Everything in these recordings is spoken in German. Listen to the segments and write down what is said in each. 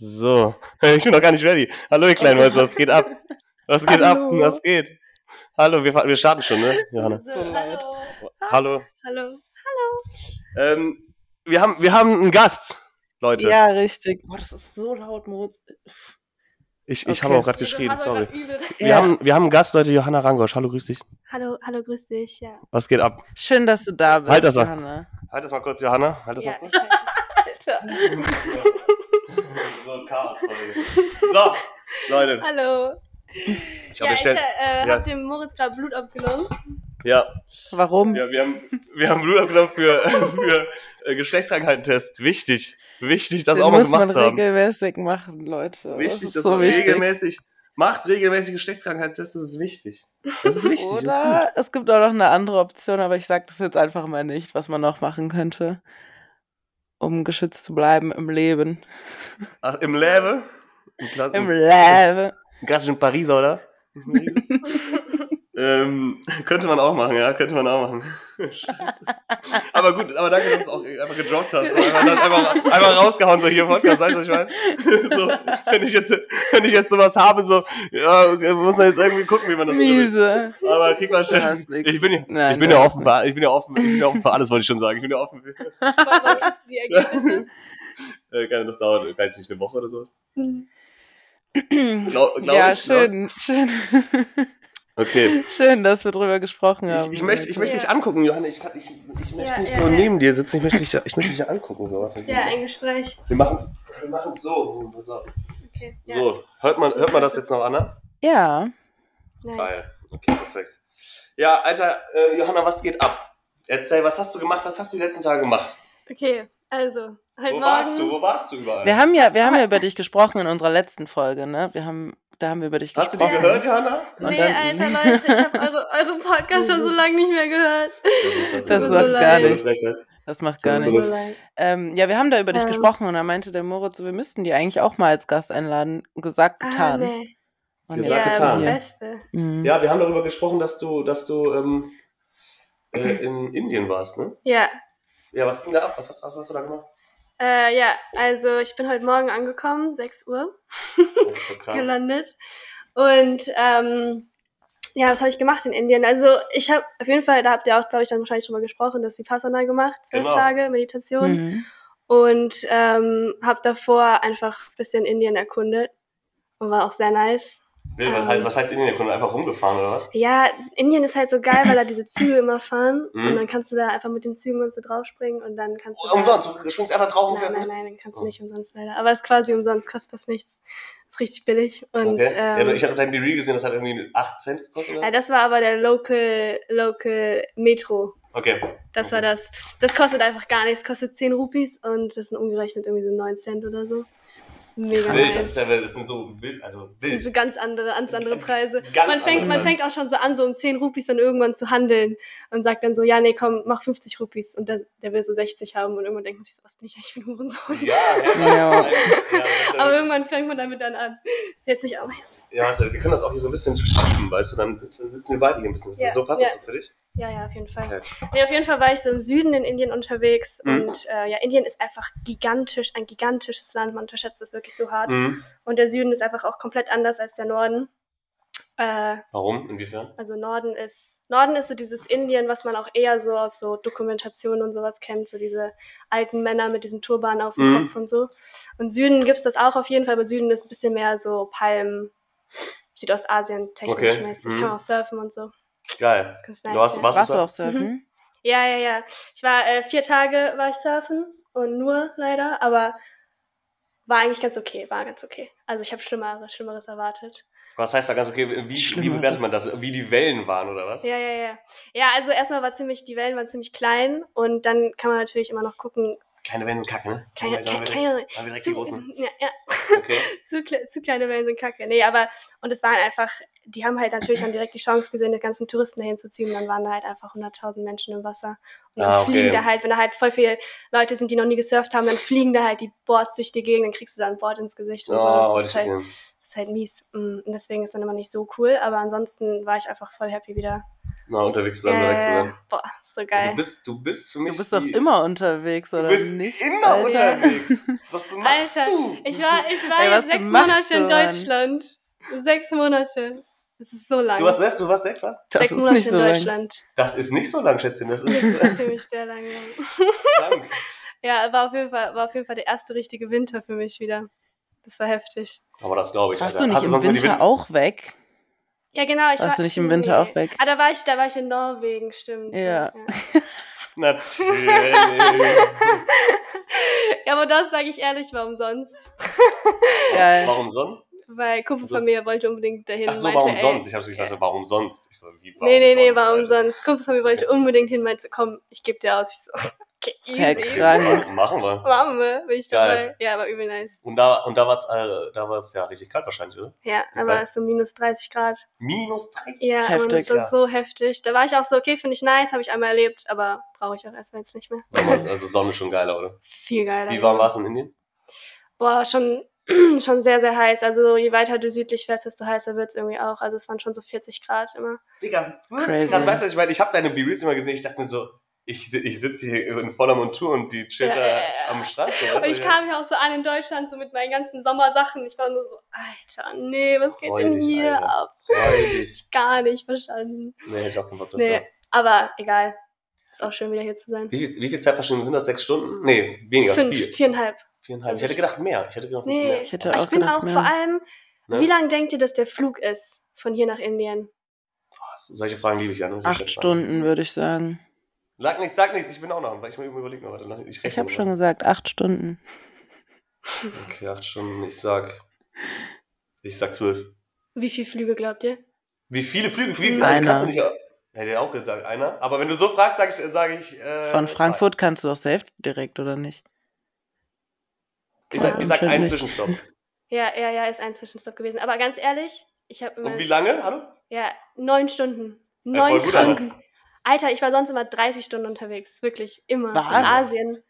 So, ich bin noch gar nicht ready. Hallo, ihr kleinen Mäuse, was geht ab? Was geht ab? Hallo. Was geht? Hallo, wir, wir starten schon, ne, Johanna? So leid. Hallo. Hallo. Ähm, wir, haben, wir haben einen Gast, Leute. Ja, richtig. Boah, das ist so laut, Moritz. Ich, ich Okay. habe auch gerade geschrien, sorry. Wir, Ja. haben, wir haben einen Gast, Leute, Johanna Rangosch. Hallo, grüß dich. Hallo, hallo, grüß dich. Ja. Was geht ab? Schön, dass du da bist. Halt das mal. Johanna. Halt das mal kurz, Johanna. Halt das ja mal kurz. ich halt- so, Chaos, sorry. So, Leute, hallo. ich ja, habe ich äh, ja. habe dem Moritz gerade Blut abgenommen. Ja, Warum? ja, wir haben, wir haben Blut abgenommen für, für äh, Geschlechtskrankheitentest. Wichtig. Wichtig, das Den auch mal muss man gemacht zu haben. regelmäßig machen, Leute. Wichtig, das ist so man wichtig. regelmäßig macht regelmäßig Geschlechtskrankheitstests, das ist wichtig. Das ist wichtig, das ist gut. Oder es gibt auch noch eine andere Option, aber ich sage das jetzt einfach mal nicht, was man noch machen könnte, um geschützt zu bleiben im Leben. Ach, im Läve? Im, Im Leben. im klassischen Pariser, oder? ähm, könnte man auch machen, ja, könnte man auch machen. Scheiße. aber gut, aber danke, dass du es auch einfach gedroppt hast. So, einfach, einfach, einfach rausgehauen, so hier im Podcast, weißt du, ich meine? so, wenn ich jetzt, wenn ich jetzt sowas habe, so, ja, muss man jetzt irgendwie gucken, wie man das Miese. Aber kriegt man schon. Ich bin, ja- Nein, ich bin ja offen für, ich bin ja offen, ich bin ja offen für alles, wollte ich schon sagen. Ich bin ja offen für, die Ergebnisse? äh, keine, das dauert, weiß nicht, eine Woche oder sowas. Glaub, glaub ja, ich, glaub- schön, schön. Okay. schön, dass wir drüber gesprochen haben. Ich, ich möchte, ich möchte Ja. dich angucken, Johanna. Ich, kann, ich, ich möchte Ja, nicht ja, so ja. neben dir sitzen. Ich möchte dich, ich möchte dich angucken. So, warte. Ja, ein Gespräch. Wir machen es wir machen's so. Pass auf. Okay. Ja. So, hört man, hört man das jetzt noch, Anna? Ja, Nice. Geil. Okay, perfekt. Ja, Alter, äh, Johanna, was geht ab? Erzähl, was hast du gemacht? Was hast du die letzten Tage gemacht? Okay, also, heute Wo Morgen. warst du? Wo warst du überall? wir haben ja, wir haben ja über dich gesprochen in unserer letzten Folge, ne? Wir haben, da haben wir über dich Hast du die gesprochen. gehört, Johanna? Und Nee, dann- Alter, Leute, ich habe eure, eure Podcast schon so lange nicht mehr gehört. Das, Das tut macht so gar nichts. Das macht gar Das ist nichts. so. Ähm, ja, wir haben da über dich Ähm. gesprochen und da meinte der Moritz, so, wir müssten die eigentlich auch mal als Gast einladen. Gesagt, getan. Ah, nee. Und Gesagt, ja, getan. das. Beste. Mhm. Ja, wir haben darüber gesprochen, dass du, dass du ähm, äh, in Indien warst, ne? Ja. Ja, was ging da ab? Was hast, was hast du da gemacht? Äh, ja, also ich bin heute Morgen angekommen, 6 Uhr. Das ist so krank. gelandet. Und ähm, ja, was habe ich gemacht in Indien? Also ich habe auf jeden Fall, da habt ihr auch, glaube ich, dann wahrscheinlich schon mal gesprochen, das Vipassana gemacht, zwölf Genau. Tage Meditation. Mhm. Und ähm, habe davor einfach ein bisschen Indien erkundet und war auch sehr nice. Wild, was, Ähm. heißt, was heißt Indien? Der Kunde einfach rumgefahren oder was? Ja, Indien ist halt so geil, weil da diese Züge immer fahren Mhm. und dann kannst du da einfach mit den Zügen und so draufspringen und dann kannst du. Oh, umsonst, du springst einfach drauf und Nein, fährst nein, nein, den kannst du Oh. nicht umsonst leider. Aber es ist quasi umsonst, kostet fast nichts. Ist richtig billig. Und Okay. ja, ähm, ich habe dein Reel gesehen, das hat irgendwie 8 Cent gekostet, Ja, das war aber der Local, Local Metro. Okay. Das war das. Das kostet einfach gar nichts. Kostet 10 Rupees und das sind umgerechnet irgendwie so 9 Cent oder so. Das ist mega Wild, das, ist ja, das sind so wild, also Das sind wild. so ganz andere, ganz andere Preise. Ganz man, fängt, andere man fängt auch schon so an, so um 10 Rupees dann irgendwann zu handeln und sagt dann so, ja, nee, komm, mach 50 Rupees. Und der, der will so 60 haben und irgendwann denkt man sich so, was bin ich eigentlich für ein Hurensohn? Ja, ja, Ja. ja. Aber irgendwann fängt man damit dann an. Das setzt sich auch. ja, warte, wir können das auch hier so ein bisschen verschieben, weißt du? Dann sitzen, sitzen wir beide hier ein bisschen. Ja, so passt ja. das so für dich? Ja, ja, auf jeden Fall. Okay. Nee, auf jeden Fall war ich so im Süden in Indien unterwegs Mhm. und äh, ja, Indien ist einfach gigantisch, ein gigantisches Land, man unterschätzt das wirklich so hart. Mhm. Und der Süden ist einfach auch komplett anders als der Norden. Äh, Warum? Inwiefern? also Norden ist, Norden ist so dieses Indien, was man auch eher so aus so Dokumentationen und sowas kennt, so diese alten Männer mit diesem Turban auf dem Mhm. Kopf und so. Und Süden gibt's das auch auf jeden Fall, aber Süden ist ein bisschen mehr so Palm, Südostasien technisch Okay, mäßig. mhm. Kann auch surfen und so. Geil. Ganz Du nice, hast, ja. warst Warst du auch surfen? Ja, ja, ja. Ich war äh, vier Tage war ich surfen und nur leider, aber war eigentlich ganz okay, war ganz okay. Also ich habe Schlimmeres, Schlimmeres erwartet. Was heißt da ganz okay? Wie, wie bewertet man das? Wie die Wellen waren oder was? Ja, ja, ja. Ja, also erstmal war ziemlich, die Wellen waren ziemlich klein und dann kann man natürlich immer noch gucken. Kleine Wellen sind kacke, ne? Kleine, kleine, direkt- kleine, wir direkt die zu, großen. ja, ja, Okay. zu, zu kleine Wellen sind kacke. Nee, aber, und es waren einfach, die haben halt natürlich dann direkt die Chance gesehen, die ganzen Touristen dahin zu ziehen. Und dann waren da halt einfach 100.000 Menschen im Wasser. Und dann Ah, okay. fliegen da halt, wenn da halt voll viele Leute sind, die noch nie gesurft haben, dann fliegen da halt die Boards durch die Gegend, dann kriegst du da ein Board ins Gesicht und Oh, so. Das heute ist halt, schon. ist halt mies. Mm, Und deswegen ist dann immer nicht so cool. Aber ansonsten war ich einfach voll happy, wieder mal unterwegs zu Äh, sein. boah, so Du geil. bist, du bist für mich Du bist doch immer unterwegs, du oder bist nicht? immer Alter? unterwegs. Was machst Alter, du? ich war, ich war Ey, jetzt sechs Monate du in? Deutschland. Sechs Monate. Das ist so lang. Du warst sechs, du warst sechs, was? Das sechs ist Monate nicht in so lang. Deutschland. Das ist nicht so lang, Schätzchen. Das Das ist ist für mich sehr lang. ja. lang. Ja, war auf jeden Fall, war auf jeden Fall der erste richtige Winter für mich wieder. Das war heftig. Aber das glaube ich. Warst Alter. du nicht Hast im sonst mal die Winter auch weg? Ja, genau. Ich Warst war, du nicht im Winter auch weg? Ah, da war ich, da war ich in Norwegen, stimmt. Ja. Natürlich. ja, aber das sage ich ehrlich, war umsonst. Geil. Warum sonst? Weil Kumpel So. von mir wollte unbedingt dahin. Ach so, meinte, warum ey, sonst? Ich habe gedacht, warum sonst? Ich so, wie, warum Nee, nee, nee, sonst, war Alter? umsonst. Kumpel von mir wollte unbedingt hin, meinte, komm, ich gebe dir aus. Ich so, okay, easy. Ja, krank. Machen wir. Machen wir, bin ich dabei. Ja, war übel nice. Und da, und da war es äh, da war's ja richtig kalt wahrscheinlich, oder? Ja, Geil. aber es so minus 30 Grad. Minus 30. Ja, und Heftig, das war ja. so heftig. Da war ich auch so, okay, finde ich nice, habe ich einmal erlebt, aber brauche ich auch erstmal jetzt nicht mehr. Sommer, also Sonne schon geiler, oder? Viel geiler. Wie warm ja. war es in Indien? Boah, schon, schon sehr, sehr heiß. Also je weiter du südlich fährst, desto heißer wird es irgendwie auch. Also es waren schon so 40 Grad immer. Digga, 40 Crazy. Grad. Weißt du, ich meine, ich habe deine B-Reels immer gesehen, ich dachte mir so, ich, ich sitze hier in voller Montur und die chillt Ja, da ja, ja. am Strand. So, Und ich ja. kam ja auch so an in Deutschland, so mit meinen ganzen Sommersachen. Ich war nur so, Alter, nee, was geht Freu denn dich, hier Alter. ab? Freu dich. Gar nicht verstanden. Nee, ich auch keinen Bock drauf. Nee, aber egal. Ist auch schön, wieder hier zu sein. Wie viel, wie viel Zeitverschiebung sind das? Sechs Stunden? Nee, weniger, Fünf, vier. viereinhalb. Viereinhalb. Also ich hätte gedacht mehr. Ich hätte gedacht Nee, mehr. Ich hätte ich auch bin gedacht, auch mehr. vor allem, Ne? wie lange denkt ihr, dass der Flug ist von hier nach Indien? Solche Fragen liebe ich ja. Acht. Stunden, würde ich sagen. Sag nichts, sag nichts. Ich bin auch noch, weil ich mir überlege noch. Warte, lass mich- ich Ich habe schon gesagt, acht Stunden. Okay, acht Stunden. Ich sag. Ich sag zwölf. Wie viele Flüge glaubt ihr? Wie viele Flüge? Wie viele? Einer. Kannst du nicht. Hätte ich auch gesagt, einer. Aber wenn du so fragst, sage ich. Sag ich äh, Von zwei. Frankfurt kannst du doch safe direkt, oder nicht? Ich sag, ich sag einen Zwischenstopp. Ja, ja, ja, ist ein Zwischenstopp gewesen. Aber ganz ehrlich, ich habe immer. Und wie lange? Hallo? Ja, neun Stunden. Ja, Neun gut, aber- Stunden. Alter, ich war sonst immer 30 Stunden unterwegs. Wirklich, immer. Was? In Asien.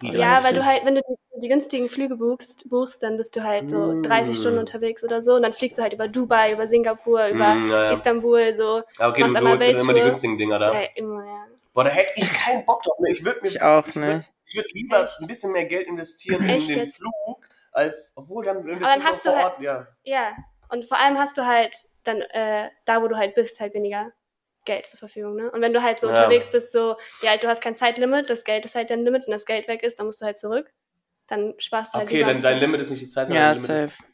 Wie Ja, 30 weil du halt, wenn du die, die günstigen Flüge buchst, buchst, dann bist du halt so Mm. 30 Stunden unterwegs oder so. Und dann fliegst du halt über Dubai, über Singapur, über Mm, ja, ja. Istanbul, so. Okay, du, du holst immer die günstigen Dinger da. Ja, immer, ja. Boah, da hätte ich keinen Bock drauf. Ne? Ich würde mir. Ich auch ich würd, nicht. Ich würde lieber Echt? ein bisschen mehr Geld investieren Echt in den jetzt? Flug, als. Obwohl, dann investierst hast du vor halt- Ort. Ja. Ja, und vor allem hast du halt dann, äh, da wo du halt bist, halt weniger Geld zur Verfügung, ne? Und wenn du halt so Ja. unterwegs bist, so, ja, du hast kein Zeitlimit, das Geld ist halt dein Limit, wenn das Geld weg ist, dann musst du halt zurück. Dann sparst du halt Okay, dann am dein. Limit ist nicht die Zeit, sondern Ja, dein Limit ist. safe.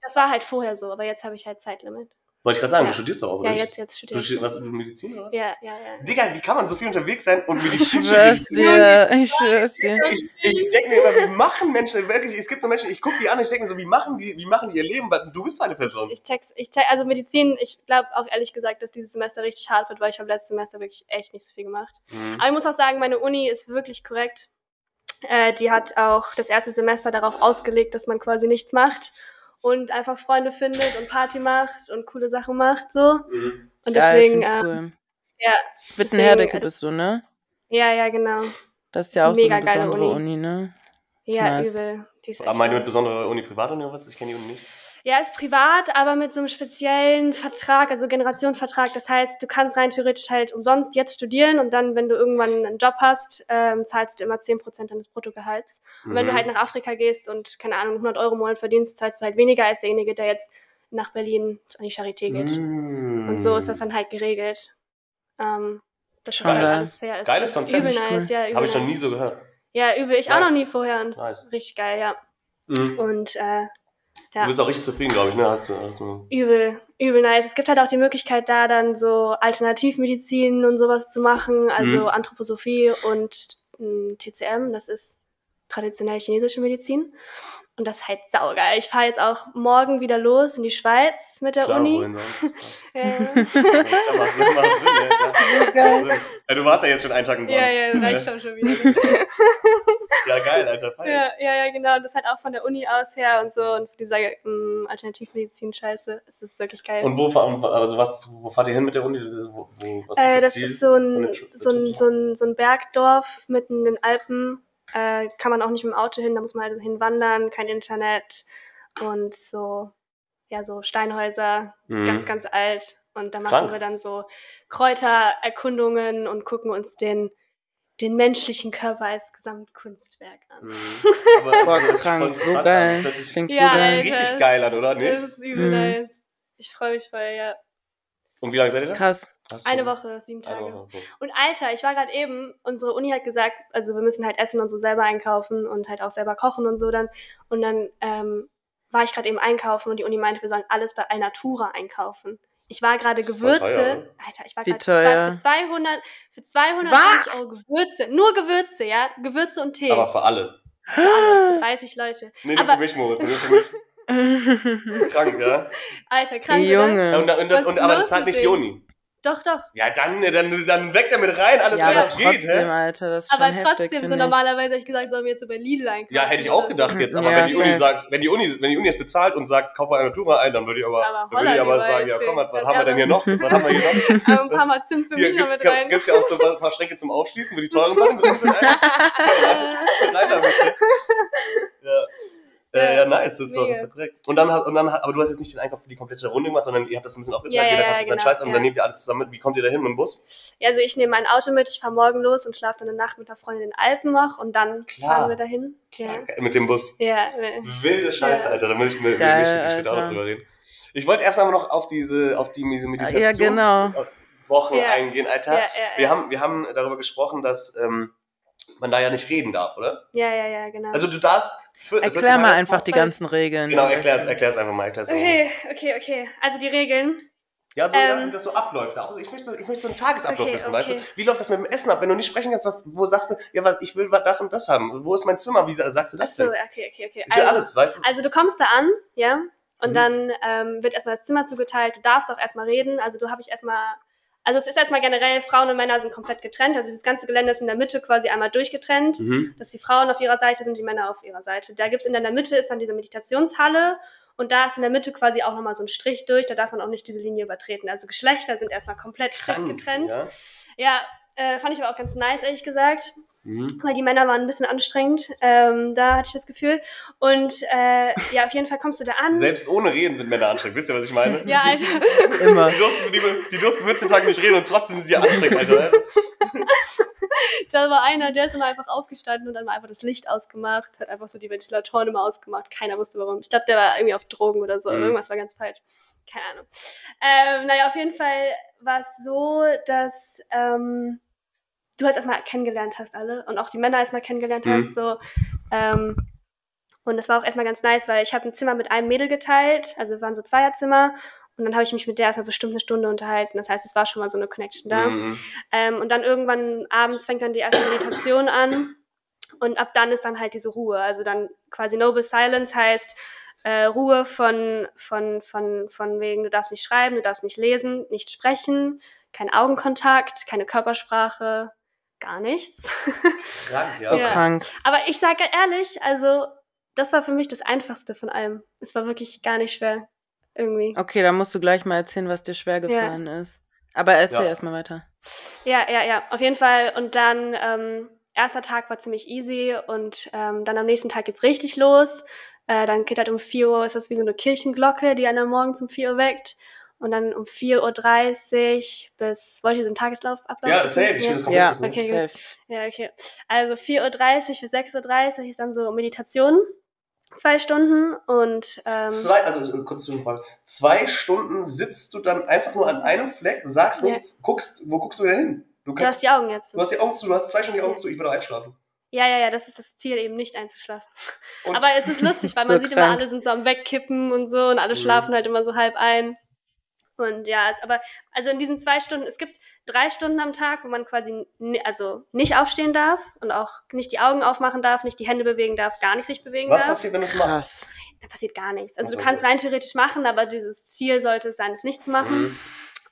Das war halt vorher so, aber jetzt habe ich halt Zeitlimit. Wollte ich gerade sagen, Ja. du studierst doch auch, oder? Ja, nicht? jetzt, jetzt Du, studiere stu- ich. was, du Medizin oder was? Ja, ja, ja. Digga, wie kann man so viel unterwegs sein und mir die Ich schwör's dir, ich schwör's dir. Ich, ich denke mir immer, wie machen Menschen wirklich, es gibt so Menschen, ich gucke die an, ich denke mir so, wie machen die, wie machen die ihr Leben? Weil Du bist so eine Person. Ich, ich check's, ich check, also Medizin, ich glaube auch ehrlich gesagt, dass dieses Semester richtig hart wird, weil ich habe letztes Semester wirklich echt nicht so viel gemacht. Mhm. Aber ich muss auch sagen, meine Uni ist wirklich korrekt. Äh, die hat auch das erste Semester darauf ausgelegt, dass man quasi nichts macht und einfach Freunde findet und Party macht und coole Sachen macht so. Mhm. Und deswegen, find ich äh, cool. ja, Wittenherdecke deswegen- bist du, ne? ja, ja, genau. Das ist Ist ja auch so eine geile besondere Uni. Uni, ne? Ja, Nice. übel. Die ist Aber meine mit besonderer Uni Privatuni oder was? Ich kenne die Uni nicht. Ja, ist privat, aber mit so einem speziellen Vertrag, also Generationenvertrag. Das heißt, du kannst rein theoretisch halt umsonst jetzt studieren und dann, wenn du irgendwann einen Job hast, ähm, zahlst du immer 10% deines Bruttogehalts. Und wenn du Mhm. halt nach Afrika gehst und, keine Ahnung, 100 Euro im Monat verdienst, zahlst du halt weniger als derjenige, der jetzt nach Berlin an die Charité geht. Mhm. Und so ist das dann halt geregelt. Ähm, dass das Schon halt geil. alles fair ist. Geiles Konzept. Übel nice, cool. ja. Übel Habe ich noch nie so gehört. Ja, übel. Ich auch Nice. noch nie vorher und Nice. ist richtig geil, ja. Mhm. Und äh, ja. Du bist auch richtig zufrieden, glaube ich, ne? Hast du, hast du Übel, übel nice. Es gibt halt auch die Möglichkeit, da dann so Alternativmedizin und sowas zu machen, also Mhm. Anthroposophie und mh, TCM, das ist traditionell chinesische Medizin. Und das ist halt saugeil. Ich fahre jetzt auch morgen wieder los in die Schweiz mit der Klar, Uni. wohin sonst? Ja, Ja, macht Sinn, macht Sinn, ja, klar. Geil. Macht Sinn. Ja, du warst ja jetzt schon einen Tag in Bonn. ja, ja, reicht schon schon wieder. Ja, geil, Alter. feier ja, ja, ja, genau. Und das halt auch von der Uni aus her und so. Und für diese mh, Alternativmedizin-Scheiße ist es wirklich geil. Und wo, also was, wo fahrt ihr hin mit der Uni? Wo, wo, was Äh, ist das Ziel ist so ein, so, ein, so, ein, so ein Bergdorf mitten in den Alpen. Äh, kann man auch nicht mit dem Auto hin, da muss man halt hinwandern, kein Internet und so. ja, so Steinhäuser, Mhm. ganz, ganz alt. Und da machen Krank. wir dann so Kräutererkundungen und gucken uns den, den menschlichen Körper als Gesamtkunstwerk an. Mhm. Das sich krank, so an. geil. Das sich Klingt Ja, so geil. Richtig geil an, oder? Das Nicht? ist übel Mhm. nice. Ich freue mich voll, ja. Und wie lange seid ihr da? Krass. Du- Eine Woche, sieben Eine Tage. Woche. Und Alter, ich war gerade eben, unsere Uni hat gesagt, also wir müssen halt essen und so selber einkaufen und halt auch selber kochen und so dann. Und dann ähm, war ich gerade eben einkaufen und die Uni meinte, wir sollen alles bei Alnatura einkaufen. Ich war gerade Gewürze. teuer, ne? Alter, ich war gerade für, zwei- teuer? für 200, für 220 Euro Gewürze. Nur Gewürze, ja? Gewürze und Tee. Aber für alle. für alle, für 30 Leute. Nee, nur Aber- für mich, Moritz. Nur für mich. Krank, ja? Alter, krank, oder? Junge. Und, und, und, ist aber das zahlt nicht denen? Joni. Doch, doch. Ja, dann, dann, dann weg damit rein, alles, ja, was geht, trotzdem, hä? Alter, das ist Aber schon heftig, trotzdem, so finde ich. normalerweise hätte ich gesagt, sollen wir jetzt so bei Lidl einkaufen. Ja, hätte ich auch gedacht so. jetzt, aber Ja, wenn die Uni sagt, wenn die Uni, wenn die Uni es bezahlt und sagt, kauf mal eine Natura ein, dann würde ich aber, Aber dann würde ich aber sagen, ja komm, was, haben wir denn hier noch? Was haben wir hier noch? Aber ein paar Mal Zimt für mich noch gibt's, mit rein. gibt's ja auch so ein paar Schränke zum Aufschließen, wo die teuren Sachen drin sind. rein damit. Ja. Äh, ja, nice, das ist so, das ist so korrekt. Und dann, hat- und dann, hat- aber du hast jetzt nicht den Einkauf für die komplette Runde gemacht, sondern ihr habt das ein bisschen aufgeteilt, Ja, ja, jeder ja, kauft sich seinen genau, Scheiß an und dann ja. nehmt ihr alles zusammen mit. Wie kommt ihr da hin mit dem Bus? Ja, also ich nehme mein Auto mit, ich fahre morgen los und schlafe dann eine Nacht mit der Freundin in den Alpen noch und dann Klar. fahren wir dahin. Ja. Mit dem Bus. Ja, Wilde Scheiße, Ja. Alter, da muss ich mir Geil, Geil, ich später auch noch drüber reden. Ich wollte erst einmal noch auf diese, auf die, diese Ja, genau. Meditationswochen Ja. eingehen, Alter. ja, ja, Wir, ja. haben, wir haben darüber gesprochen, dass ähm, man da ja nicht reden darf, oder? ja, ja, ja, genau. Also du darfst... Für, 14 Erklär mal einfach die Sportzeit- ganzen Regeln. Genau, erklär's, erklär's einfach mal. Erklär's einfach mal. okay, okay, okay. Also die Regeln. Ja, so, Ähm. wie das so abläuft. Also ich, möchte so, ich möchte so einen Tagesablauf Okay, wissen, weißt du? okay. Wie läuft das mit dem Essen ab? Wenn du nicht sprechen kannst, was, wo sagst du, ja, was, ich will das und das haben. Wo ist mein Zimmer? Wie sa- sagst du das Achso, denn? okay, okay, okay. Ich will also, alles, weißt du? Also du kommst da an, ja, und Mhm. dann ähm, wird erstmal das Zimmer zugeteilt. Du darfst auch erstmal reden. Also du habe ich erstmal, also es ist erstmal generell, Frauen und Männer sind komplett getrennt. Also das ganze Gelände ist in der Mitte quasi einmal durchgetrennt. Mhm. dass die Frauen auf ihrer Seite sind, die Männer auf ihrer Seite. Da gibt es in der Mitte ist dann diese Meditationshalle und da ist in der Mitte quasi auch nochmal so ein Strich durch, da darf man auch nicht diese Linie übertreten. Also Geschlechter sind erstmal komplett strikt getrennt. Ja? Ja, äh, fand ich aber auch ganz nice, ehrlich gesagt, Mhm. weil die Männer waren ein bisschen anstrengend. Ähm, da hatte ich das Gefühl. Und äh, ja, auf jeden Fall kommst du da an. Selbst ohne Reden sind Männer anstrengend. Wisst ihr, was ich meine? ja, Alter. Immer. Die durften, die, die durften 14 Tage nicht reden und trotzdem sind die anstrengend, Alter. da war einer, der ist immer einfach aufgestanden und dann mal einfach das Licht ausgemacht, hat einfach so die Ventilatoren immer ausgemacht. Keiner wusste warum. Ich glaube, der war irgendwie auf Drogen oder so. Mhm. Irgendwas war ganz falsch. Keine Ahnung. Ähm, naja, auf jeden Fall war es so, dass ähm, du halt erstmal kennengelernt hast alle und auch die Männer erstmal kennengelernt Mhm. hast. So. Ähm, und das war auch erstmal ganz nice, weil ich habe ein Zimmer mit einem Mädel geteilt, also waren so Zweierzimmer. Und dann habe ich mich mit der erstmal bestimmt eine Stunde unterhalten. Das heißt, es war schon mal so eine Connection da. Mhm. Ähm, und dann irgendwann abends fängt dann die erste Meditation an. Und ab dann ist dann halt diese Ruhe. Also dann quasi Noble Silence heißt äh, Ruhe von, von, von, von wegen, du darfst nicht schreiben, du darfst nicht lesen, nicht sprechen, kein Augenkontakt, keine Körpersprache, gar nichts. Krank, So ja. Ja. krank. Aber ich sage ehrlich, also das war für mich das Einfachste von allem. Es war wirklich gar nicht schwer. Irgendwie. Okay, dann musst du gleich mal erzählen, was dir schwer gefallen ist. Aber erzähl Ja. erstmal weiter. Ja, ja, ja, auf jeden Fall. Und dann, ähm, erster Tag war ziemlich easy und ähm, dann am nächsten Tag geht's richtig los. Äh, dann geht halt um 4 Uhr, ist das wie so eine Kirchenglocke, die einen am Morgen um 4 Uhr weckt. Und dann um 4.30 Uhr bis, wollte ich so einen Tageslauf ablauf? Ja, safe, ich will das komplett Ja, wissen. Okay, safe. Ja, okay. Also 4.30 Uhr bis 6.30 Uhr ist dann so Meditation. Zwei Stunden und ähm, Zwei, also äh, kurz Zwischenfrage. Zwei Stunden sitzt du dann einfach nur an einem Fleck, sagst Ja. nichts, guckst, wo guckst du wieder hin? Du, du hast kannst, die Augen jetzt. du hast die Augen zu, du hast zwei Stunden die Augen Ja. zu, ich würde einschlafen. Ja, ja, ja, das ist das Ziel, eben nicht einzuschlafen. Und Aber es ist lustig, weil man sieht immer, krank. alle sind so am Wegkippen und so und alle Mhm. schlafen halt immer so halb ein. Und ja, es, aber also in diesen zwei Stunden, es gibt drei Stunden am Tag, wo man quasi also nicht aufstehen darf und auch nicht die Augen aufmachen darf, nicht die Hände bewegen darf, gar nicht sich bewegen was darf. passiert, wenn du es machst? Da passiert gar nichts. Also Ach so, du kannst rein theoretisch machen, aber dieses Ziel sollte es sein, es nicht zu machen. Mhm.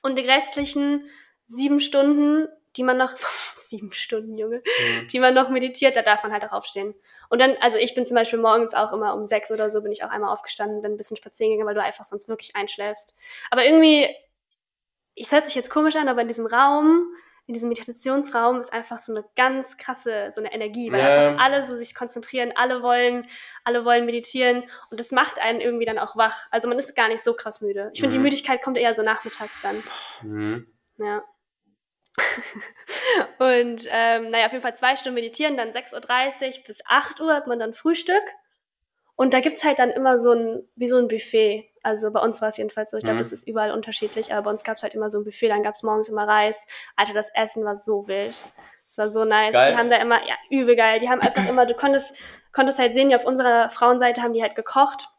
Und die restlichen sieben Stunden, die man noch, sieben Stunden, Junge, Mhm. die man noch meditiert, da darf man halt auch aufstehen. Und dann, also ich bin zum Beispiel morgens auch immer um sechs oder so, bin ich auch einmal aufgestanden, bin ein bisschen spazieren gegangen, weil du einfach sonst wirklich einschläfst. Aber irgendwie, ich setze sich jetzt komisch an, aber in diesem Raum in diesem Meditationsraum ist einfach so eine ganz krasse, so eine Energie, weil Ja. einfach alle so sich konzentrieren, alle wollen, alle wollen meditieren und das macht einen irgendwie dann auch wach. Also man ist gar nicht so krass müde. Ich finde, die Mhm. Müdigkeit kommt eher so nachmittags dann. Mhm. Ja. und ähm, naja, auf jeden Fall zwei Stunden meditieren, dann 6.30 Uhr bis 8 Uhr hat man dann Frühstück. Und da gibt's halt dann immer so ein, wie so ein Buffet. Also bei uns war es jedenfalls so. Ich glaube, Mhm. es ist überall unterschiedlich, aber bei uns gab's halt immer so ein Buffet. Dann gab's morgens immer Reis. Alter, das Essen war so wild. Es war so nice. Geil. Die haben da immer, ja, übel geil. Die haben einfach immer, du konntest, konntest halt sehen, die auf unserer Frauenseite haben die halt gekocht.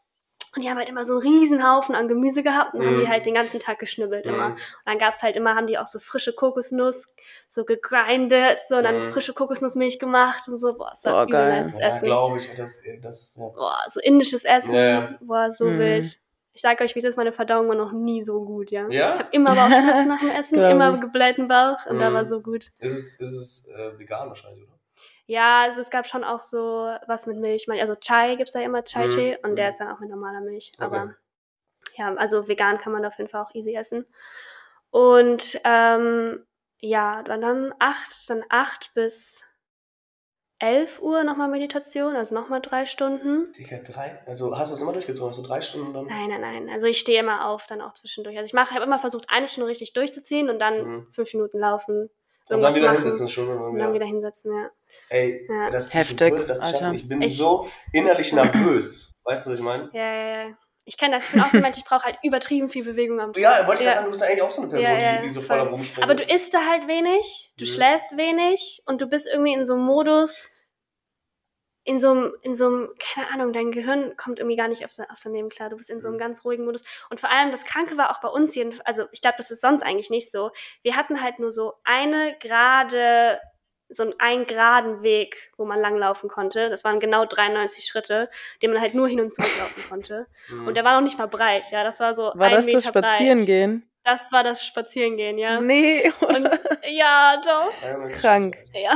Und die haben halt immer so einen riesen Haufen an Gemüse gehabt und haben Mhm. die halt den ganzen Tag geschnibbelt immer. Mhm. Und dann gab's halt immer, haben die auch so frische Kokosnuss, so gegrindet, so, und dann Mhm. frische Kokosnussmilch gemacht und so. Boah, Boah, übel geil. Ja, Essen. glaube ich. Das, das, ja. Boah, so indisches Essen. Ja. Boah, so Mhm. wild. Ich sag euch, wie es ist, meine Verdauung war noch nie so gut, ja. Ja? Ich habe immer Bauchschmerzen nach dem Essen, immer geblähten Bauch und da Mhm. war so gut. Ist es, ist es äh, vegan wahrscheinlich, oder? Ja, also es gab schon auch so was mit Milch. Also Chai gibt's da immer, Chai-Tee, Mhm. und der Mhm. ist dann auch mit normaler Milch. Okay. Aber ja, also vegan kann man auf jeden Fall auch easy essen. Und ähm, ja, dann, dann acht, dann acht bis 11 Uhr nochmal Meditation, also nochmal drei Stunden. Digga, drei. Also hast du das immer durchgezogen? Hast du drei Stunden dann? Nein, nein, nein. Also ich stehe immer auf, dann auch zwischendurch. Also ich mache, habe immer versucht, eine Stunde richtig durchzuziehen und dann Mhm. fünf Minuten laufen, Und dann wieder machen hinsetzen schon. Und wieder. dann wieder hinsetzen, ja. Ey, Ja. das, Heftig, ich das Alter. Ich bin Ich- so innerlich nervös. Weißt du, was ich meine? Ja, ja, ja. Ich kenne das. Ich bin auch so ein Mensch, ich brauche halt übertrieben viel Bewegung am Tag. Ja, wollte ich ja. gerade sagen, du bist ja eigentlich auch so eine Person, Ja, ja, die, die so voll am Rumspringen Aber du ist. isst da halt wenig, du Mhm. schläfst wenig und du bist irgendwie in so einem Modus, in so einem, in so einem, keine Ahnung, dein Gehirn kommt irgendwie gar nicht auf, auf so Leben klar. Du bist in so einem Mhm. ganz ruhigen Modus. Und vor allem, das Kranke war auch bei uns jeden, also ich glaube, das ist sonst eigentlich nicht so. Wir hatten halt nur so eine gerade, so einen, einen geraden Weg, wo man langlaufen konnte. Das waren genau 93 Schritte, den man halt nur hin und zurück laufen konnte. Mhm. Und der war noch nicht mal breit, ja. Das war so War ein das Meter das Spazierengehen? breit. Das war das Spazierengehen, ja. Nee, Und, ja, doch. 93 Krank. Ja,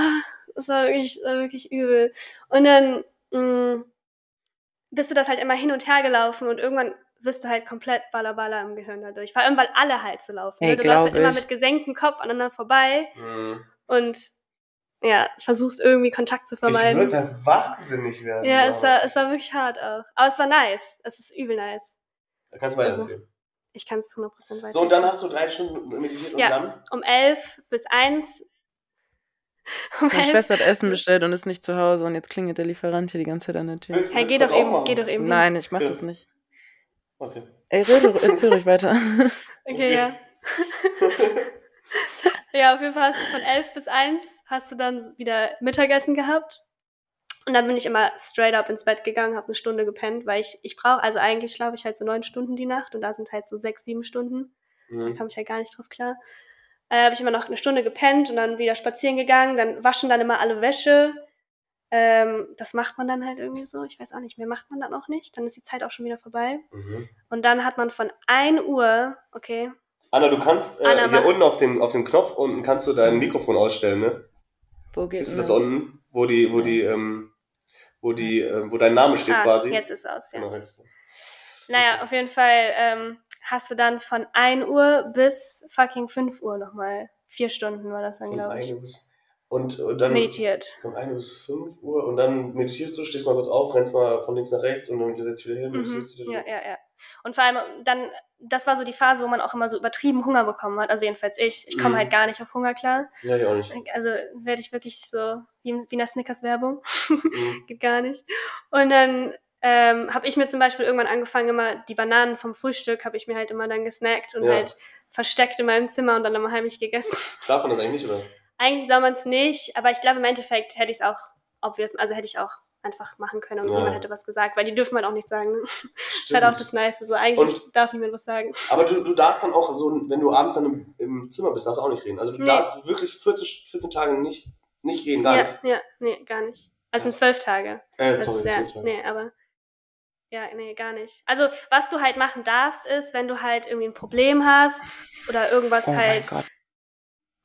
das war wirklich, das war wirklich übel. Und dann mh, bist du das halt immer hin und her gelaufen und irgendwann wirst du halt komplett ballerballer im Gehirn dadurch. Vor allem, weil alle halt so laufen. Ey, ne? Du läufst halt immer mit gesenktem Kopf aneinander vorbei Mhm. und ja, versuchst irgendwie Kontakt zu Ich würde vermeiden. wahnsinnig werden. Ja, es war, es war wirklich hart auch. Aber es war nice. Es ist übel nice. Da kannst du also, weiterempfehlen. Ich kann es 100% weiter. So, und dann hast du drei Stunden meditiert und Ja. dann? um 11 bis 1. Meine 11 Schwester hat Essen bestellt und ist nicht zu Hause und jetzt klingelt der Lieferant hier die ganze Zeit an der Tür. Hey, geh doch eben, geh doch eben. Nein, ich mach Ja. das nicht. Okay. Ey, rede, erzähl ruhig weiter. Okay, ja. ja, auf jeden Fall hast du von 11 bis 1 hast du dann wieder Mittagessen gehabt. Und dann bin ich immer straight up ins Bett gegangen, habe eine Stunde gepennt, weil ich, ich brauche, also eigentlich schlafe ich halt so neun Stunden die Nacht und da sind halt so sechs, sieben Stunden. Da Mhm. kam ich halt gar nicht drauf klar. Äh, habe ich immer noch eine Stunde gepennt und dann wieder spazieren gegangen, dann waschen dann immer alle Wäsche. Ähm, das macht man dann halt irgendwie so. Ich weiß auch nicht, mehr macht man dann auch nicht. Dann ist die Zeit auch schon wieder vorbei. Mhm. Und dann hat man von 1 Uhr, okay, Anna, du kannst äh, Anna, hier mach. unten auf den, auf den Knopf unten kannst du dein Mikrofon ausstellen, ne? Wo geht Siehst du denn das unten, wo die, wo die, ähm, wo die, äh, wo dein Name steht ah, quasi? jetzt ist es aus, ja. Genau, jetzt. Naja, auf jeden Fall ähm, hast du dann von 1 Uhr bis fucking 5 Uhr nochmal. Vier Stunden war das dann, glaube ich. 1 bis, und, und dann Meditiert. von 1 bis 5 Uhr und dann meditierst du, stehst mal kurz auf, rennst mal von links nach rechts und dann setzt wieder hin, Mhm. meditierst wieder Ja, ja, ja. Und vor allem dann, das war so die Phase, wo man auch immer so übertrieben Hunger bekommen hat. Also jedenfalls ich. Ich komme Mhm. halt gar nicht auf Hunger klar. Ja, ich auch nicht. Also werde ich wirklich so wie, wie in der Snickers-Werbung. Mhm. Geht gar nicht. Und dann ähm, habe ich mir zum Beispiel irgendwann angefangen, immer die Bananen vom Frühstück habe ich mir halt immer dann gesnackt und Ja. halt versteckt in meinem Zimmer und dann immer heimlich gegessen. Darf man das eigentlich nicht, oder? Eigentlich soll man es nicht, aber ich glaube, im Endeffekt hätte ich es auch, obvious, also hätte ich auch einfach machen können und Ja. niemand hätte was gesagt, weil die dürfen halt auch nichts sagen. Ne? Das ist halt auch das Nice. So, eigentlich Und- darf niemand was sagen. Aber du, du darfst dann auch so, wenn du abends dann im, im Zimmer bist, darfst du auch nicht reden. Also du Nee. darfst wirklich 14, 14 Tage nicht, nicht reden, gar ja, nicht. ja, nee, gar nicht. Also sind zwölf Tage. Äh, sorry, ist, ja, zwölf Tage. nee, aber. Ja, nee, gar nicht. Also, was du halt machen darfst, ist, wenn du halt irgendwie ein Problem hast oder irgendwas Oh mein halt. Gott.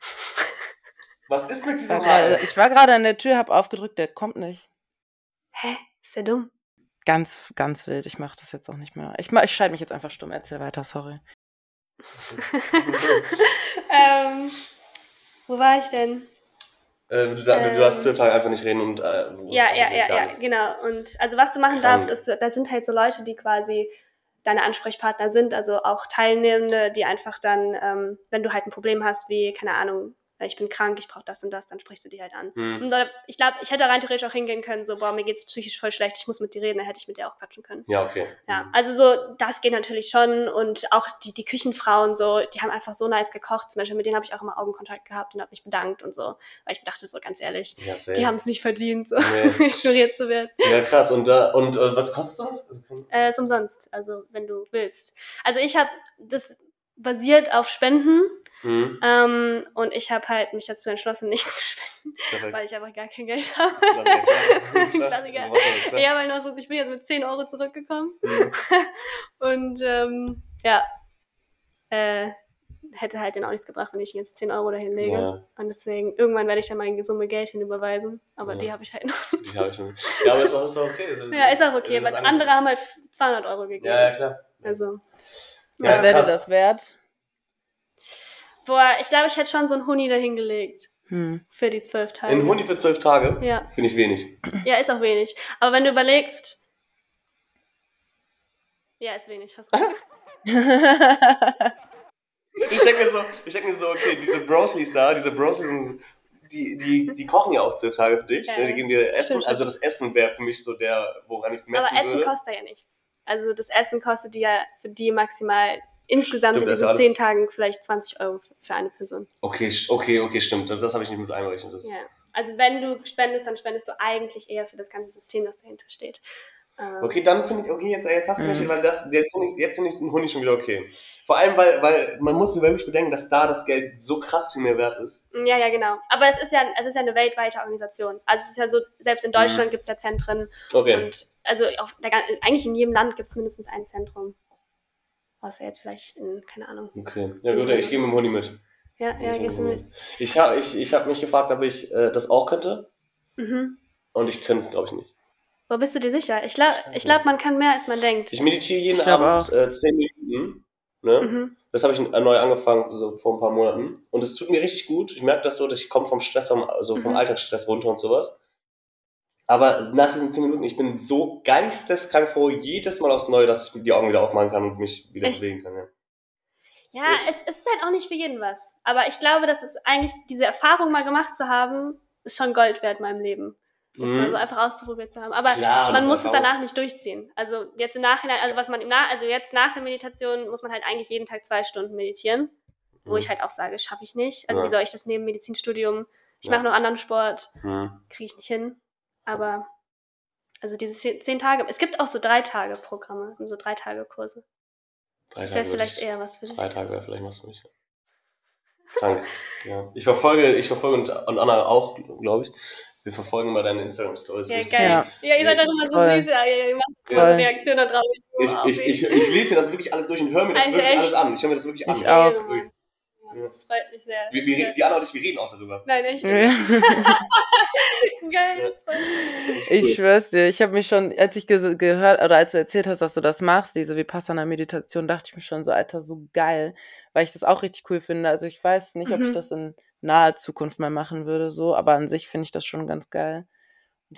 Was ist mit diesem war gerade- Hals? Ich war gerade an der Tür, hab aufgedrückt, der kommt nicht. Hä? Ist ja dumm. Ganz, ganz wild. Ich mache das jetzt auch nicht mehr. Ich, mach- ich schalte mich jetzt einfach stumm. Erzähl weiter, sorry. ähm, Wo war ich denn? Äh, du, da, du Ähm. darfst zwölf Tage einfach nicht reden und. Äh, Ja, also ja, ja, ja, nichts. genau. Und also was du machen Krank. darfst, ist, da sind halt so Leute, die quasi deine Ansprechpartner sind, also auch Teilnehmende, die einfach dann, ähm, wenn du halt ein Problem hast, wie, keine Ahnung, ich bin krank, ich brauche das und das, dann sprichst du die halt an. Hm. Und ich glaube, ich hätte rein theoretisch auch hingehen können, so, boah, mir geht's psychisch voll schlecht, ich muss mit dir reden, dann hätte ich mit dir auch quatschen können. Ja, okay. Ja, also so, das geht natürlich schon und auch die, die Küchenfrauen so, die haben einfach so nice gekocht, zum Beispiel mit denen habe ich auch immer Augenkontakt gehabt und habe mich bedankt und so, weil ich dachte so, ganz ehrlich, Ja, die haben es nicht verdient, so Nee. ignoriert zu werden. ja, krass. Und, da und äh, was kostet sowas? Also, Äh, ist umsonst, also wenn du willst. Also ich habe das basiert auf Spenden hm, ähm, und ich habe halt mich dazu entschlossen, nicht zu spenden, perfekt. weil ich einfach gar kein Geld habe. Klassiker. Klassiker. Ja, weil nur so, ich bin jetzt mit 10 Euro zurückgekommen Hm. und ähm, ja, äh, hätte halt den auch nichts gebracht, wenn ich jetzt 10 Euro dahin lege. Ja, Und deswegen, irgendwann werde ich dann meine Summe Geld hinüberweisen, aber Ja. die habe ich halt noch. die habe ich schon. Ja, aber ist auch, ist auch okay. Ist, Ja, ist auch okay, das weil andere haben halt 200 Euro gegeben. Ja, ja, klar. Also, Ja, Was wäre das wert? Boah, ich glaube, ich hätte schon so einen Huni dahingelegt Hm. für die zwölf Tage. Ein Huni für zwölf Tage Ja, finde ich wenig. ja, ist auch wenig. Aber wenn du überlegst, ja, ist wenig. Hast recht. Ich denke mir so, ich denke mir so, okay, diese Brosleys da, diese Brosleys, die, die, die kochen ja auch zwölf Tage für dich. Ja. Ne? Die geben dir Essen. Stimmt, Also das Essen wäre für mich so der, woran ich es messen Aber Essen würde. kostet ja nichts. Also das Essen kostet dir ja für die maximal insgesamt Stimmt, in ist diesen zehn Tagen vielleicht 20 Euro für- eine Person. Okay, okay, okay, stimmt. Das habe ich nicht mit einberechnet. Das, Ja. Also wenn du spendest, dann spendest du eigentlich eher für das ganze System, das dahinter steht. Ähm, Okay, dann finde ich, okay, jetzt, jetzt hast du mich, Mhm. weil das, jetzt finde ich, jetzt finde ich den Huni schon wieder okay. Vor allem, weil, weil man muss wirklich bedenken, dass da das Geld so krass viel mehr wert ist. Ja, ja, genau. Aber es ist ja, es ist ja eine weltweite Organisation. Also es ist ja so, selbst in Deutschland gibt es ja Zentren Okay. und also auf eigentlich in jedem Land gibt es mindestens ein Zentrum. Außer jetzt vielleicht in, keine Ahnung. Okay. Ja gut, ich gehe mit dem Huni mit. Ja, ja, gehst du mit. Ich habe ich, ich hab mich gefragt, ob ich äh, das auch könnte. Mhm. Und ich könnte es, glaube ich, nicht. Wo bist du dir sicher? Ich glaube, ich glaub, man kann mehr, als man denkt. Ich meditiere jeden Ich Abend äh, 10 Minuten. Ne? Mhm. Das habe ich äh, neu angefangen, so vor ein paar Monaten. Und es tut mir richtig gut. Ich merke das so, dass ich komme vom Stress, vom, also vom Mhm. Alltagsstress runter und sowas. Aber nach diesen 10 Minuten, ich bin so geisteskrank froh, jedes Mal aufs Neue, dass ich die Augen wieder aufmachen kann und mich wieder Echt? bewegen kann. Ja. Ja, es, es ist halt auch nicht für jeden was. Aber ich glaube, dass es eigentlich, diese Erfahrung mal gemacht zu haben, ist schon Gold wert in meinem Leben. Das Mhm. mal so einfach auszuprobiert zu haben. Aber Klar, man muss es raus. danach nicht durchziehen. Also jetzt im Nachhinein, also was man im Nach also jetzt nach der Meditation muss man halt eigentlich jeden Tag zwei Stunden meditieren. Wo Mhm. ich halt auch sage, schaffe ich nicht. Also Ja. wie soll ich das neben Medizinstudium? Ich Ja. mache noch anderen Sport, Mhm. kriege ich nicht hin. Aber also diese zehn, Tage, es gibt auch so drei Tage Programme, so drei Tage Kurse. Drei Das wäre vielleicht ich- eher was für dich. Drei Tage wäre vielleicht was für mich. Krank. ja. Ich verfolge, ich verfolge und, und Anna auch, glaube ich. Wir verfolgen mal deine Instagram-Stories. Ja, geil. gut. Ja, ihr seid doch immer so Voll. süß. Ja, ihr macht Ja. immer so Reaktionen da drauf. Ich, ich, ich, ich lese mir das wirklich alles durch und höre mir das Alter, wirklich echt? alles an. Ich höre mir das wirklich an. Ich auch. Mann. Ja, Das freut mich sehr. Wir, wir, Anna und ich, wir reden auch darüber. Nein, echt. Ja. Geil, das freut mich. Ich schwör's dir, ich habe mich schon, als ich ge gehört oder als du erzählt hast, dass du das machst, diese Vipassana-Meditation, dachte ich mir schon so, Alter, so geil, weil ich das auch richtig cool finde. Also ich weiß nicht, ob ich Mhm. das in naher Zukunft mal machen würde, so, aber an sich finde ich das schon ganz geil.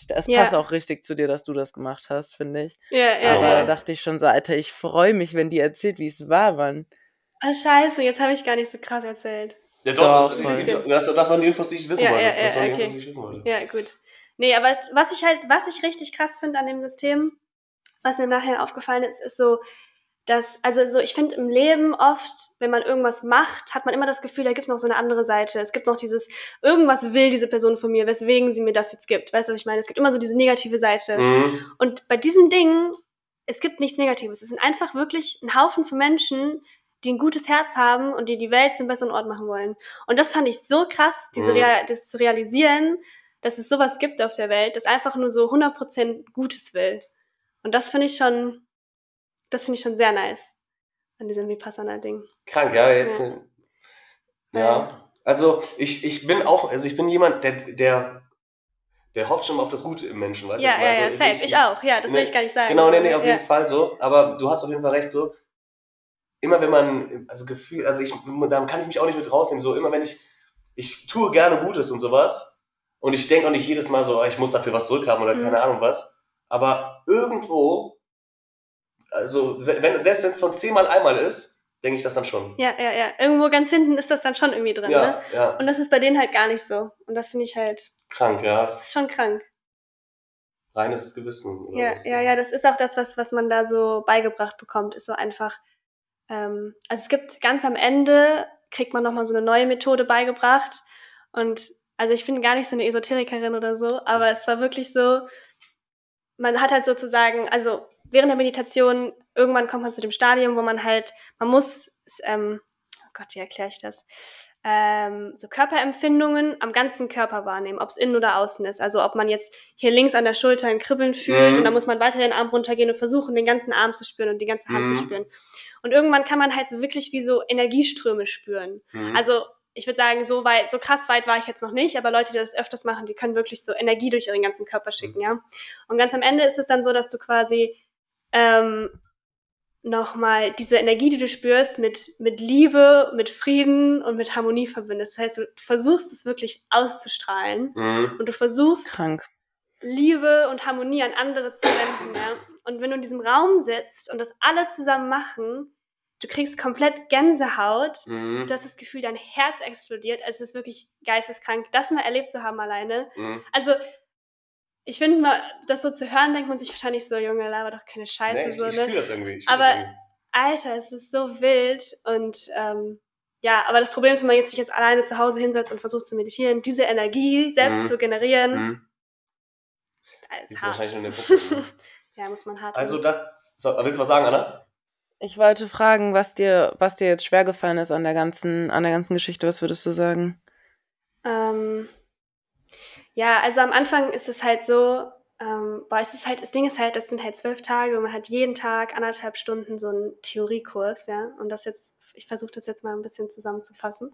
Es Ja. passt auch richtig zu dir, dass du das gemacht hast, finde ich. Ja, ja, aber ja. da dachte ich schon so, Alter, ich freue mich, wenn die erzählt, wie es war, Mann. Ah, scheiße, jetzt habe ich gar nicht so krass erzählt. Ja, Doch, das, voll. das, das, das waren die Infos, die ich wissen Ja, wollte. ja, ja, das waren die okay. Infos, die ich wissen wollte. Ja, gut. Nee, aber was ich halt, was ich richtig krass finde an dem System, was mir im Nachhinein aufgefallen ist, ist so, dass, also so, ich finde im Leben oft, wenn man irgendwas macht, hat man immer das Gefühl, da gibt es noch so eine andere Seite. Es gibt noch dieses, irgendwas will diese Person von mir, weswegen sie mir das jetzt gibt. Weißt du, was ich meine? Es gibt immer so diese negative Seite. Mhm. Und bei diesen Dingen, es gibt nichts Negatives. Es sind einfach wirklich ein Haufen von Menschen, die ein gutes Herz haben und die die Welt zum besseren Ort machen wollen. Und das fand ich so krass, diese Mhm. Das zu realisieren, dass es sowas gibt auf der Welt, das einfach nur so 100% Gutes will. Und das finde ich schon, das finde ich schon sehr nice an diesem Vipassana-Ding. Krank, ja, jetzt. Ja. äh, Ja. Also ich, ich bin auch, also ich bin jemand, der, der, der hofft schon auf das Gute im Menschen, weißt du? ja, ich ja, meine? ja, Also safe. Ich, auch, ja, das will nee, ich gar nicht sagen. Genau, nee, nee, auf ja. jeden Fall so. Aber du hast auf jeden Fall recht, so. Immer wenn man, also Gefühl, also ich, da kann ich mich auch nicht mit rausnehmen, so immer wenn ich ich tue gerne Gutes und sowas. Und ich denke auch nicht jedes Mal so, oh, ich muss dafür was zurückhaben oder Mhm. keine Ahnung was. Aber irgendwo, also wenn, selbst wenn es von zehnmal einmal ist, denke ich das dann schon. Ja, ja, ja. Irgendwo ganz hinten ist das dann schon irgendwie drin, Ja, ne? ja, Und das ist bei denen halt gar nicht so. Und das finde ich halt, krank, ja. das ist schon krank. Reines Gewissen. oder Ja, was. ja, ja, das ist auch das, was, was man da so beigebracht bekommt, ist so einfach, ähm, also es gibt ganz am Ende, kriegt man nochmal so eine neue Methode beigebracht. Und also ich bin gar nicht so eine Esoterikerin oder so, aber es war wirklich so, man hat halt sozusagen, also während der Meditation, irgendwann kommt man zu dem Stadium, wo man halt, man muss, ähm, Gott, wie erkläre ich das? Ähm, so Körperempfindungen am ganzen Körper wahrnehmen, ob es innen oder außen ist. Also ob man jetzt hier links an der Schulter ein Kribbeln fühlt Mhm. und dann muss man weiter den Arm runtergehen und versuchen, den ganzen Arm zu spüren und die ganze Hand zu Mhm. spüren. Und irgendwann kann man halt so wirklich wie so Energieströme spüren. Mhm. Also ich würde sagen, so weit, so krass weit war ich jetzt noch nicht, aber Leute, die das öfters machen, die können wirklich so Energie durch ihren ganzen Körper schicken, Mhm. ja. Und ganz am Ende ist es dann so, dass du quasi ähm, nochmal diese Energie, die du spürst, mit, mit Liebe, mit Frieden und mit Harmonie verbindest. Das heißt, du versuchst es wirklich auszustrahlen Mhm. und du versuchst Krank. Liebe und Harmonie an andere zu wenden. Ja? Und wenn du in diesem Raum sitzt und das alle zusammen machen, du kriegst komplett Gänsehaut, Mhm. du hast das Gefühl, dein Herz explodiert. Also es ist wirklich geisteskrank, das mal erlebt zu haben alleine. Mhm. Also ich finde mal, das so zu hören, denkt man sich wahrscheinlich so, Junge, laber doch keine Scheiße. Nee, ich so, ich ne? fühle das irgendwie. Fühl Aber- das irgendwie. Alter, es ist so wild und ähm, ja, aber das Problem ist, wenn man jetzt sich jetzt alleine zu Hause hinsetzt und versucht zu meditieren, diese Energie selbst Mhm. zu generieren, Mhm. das Die ist ist hart. wahrscheinlich schon in der Buchhaltung, ne? ja, muss man hart. Also das. So, willst du was sagen, Anna? Ich wollte fragen, was dir, was dir jetzt schwer gefallen ist an der ganzen, an der ganzen Geschichte. Was würdest du sagen? Ähm, ja, also am Anfang ist es halt so, ähm, boah, es ist halt, das Ding ist halt, das sind halt zwölf Tage und man hat jeden Tag anderthalb Stunden so einen Theoriekurs, ja. Und das jetzt, ich versuche das jetzt mal ein bisschen zusammenzufassen.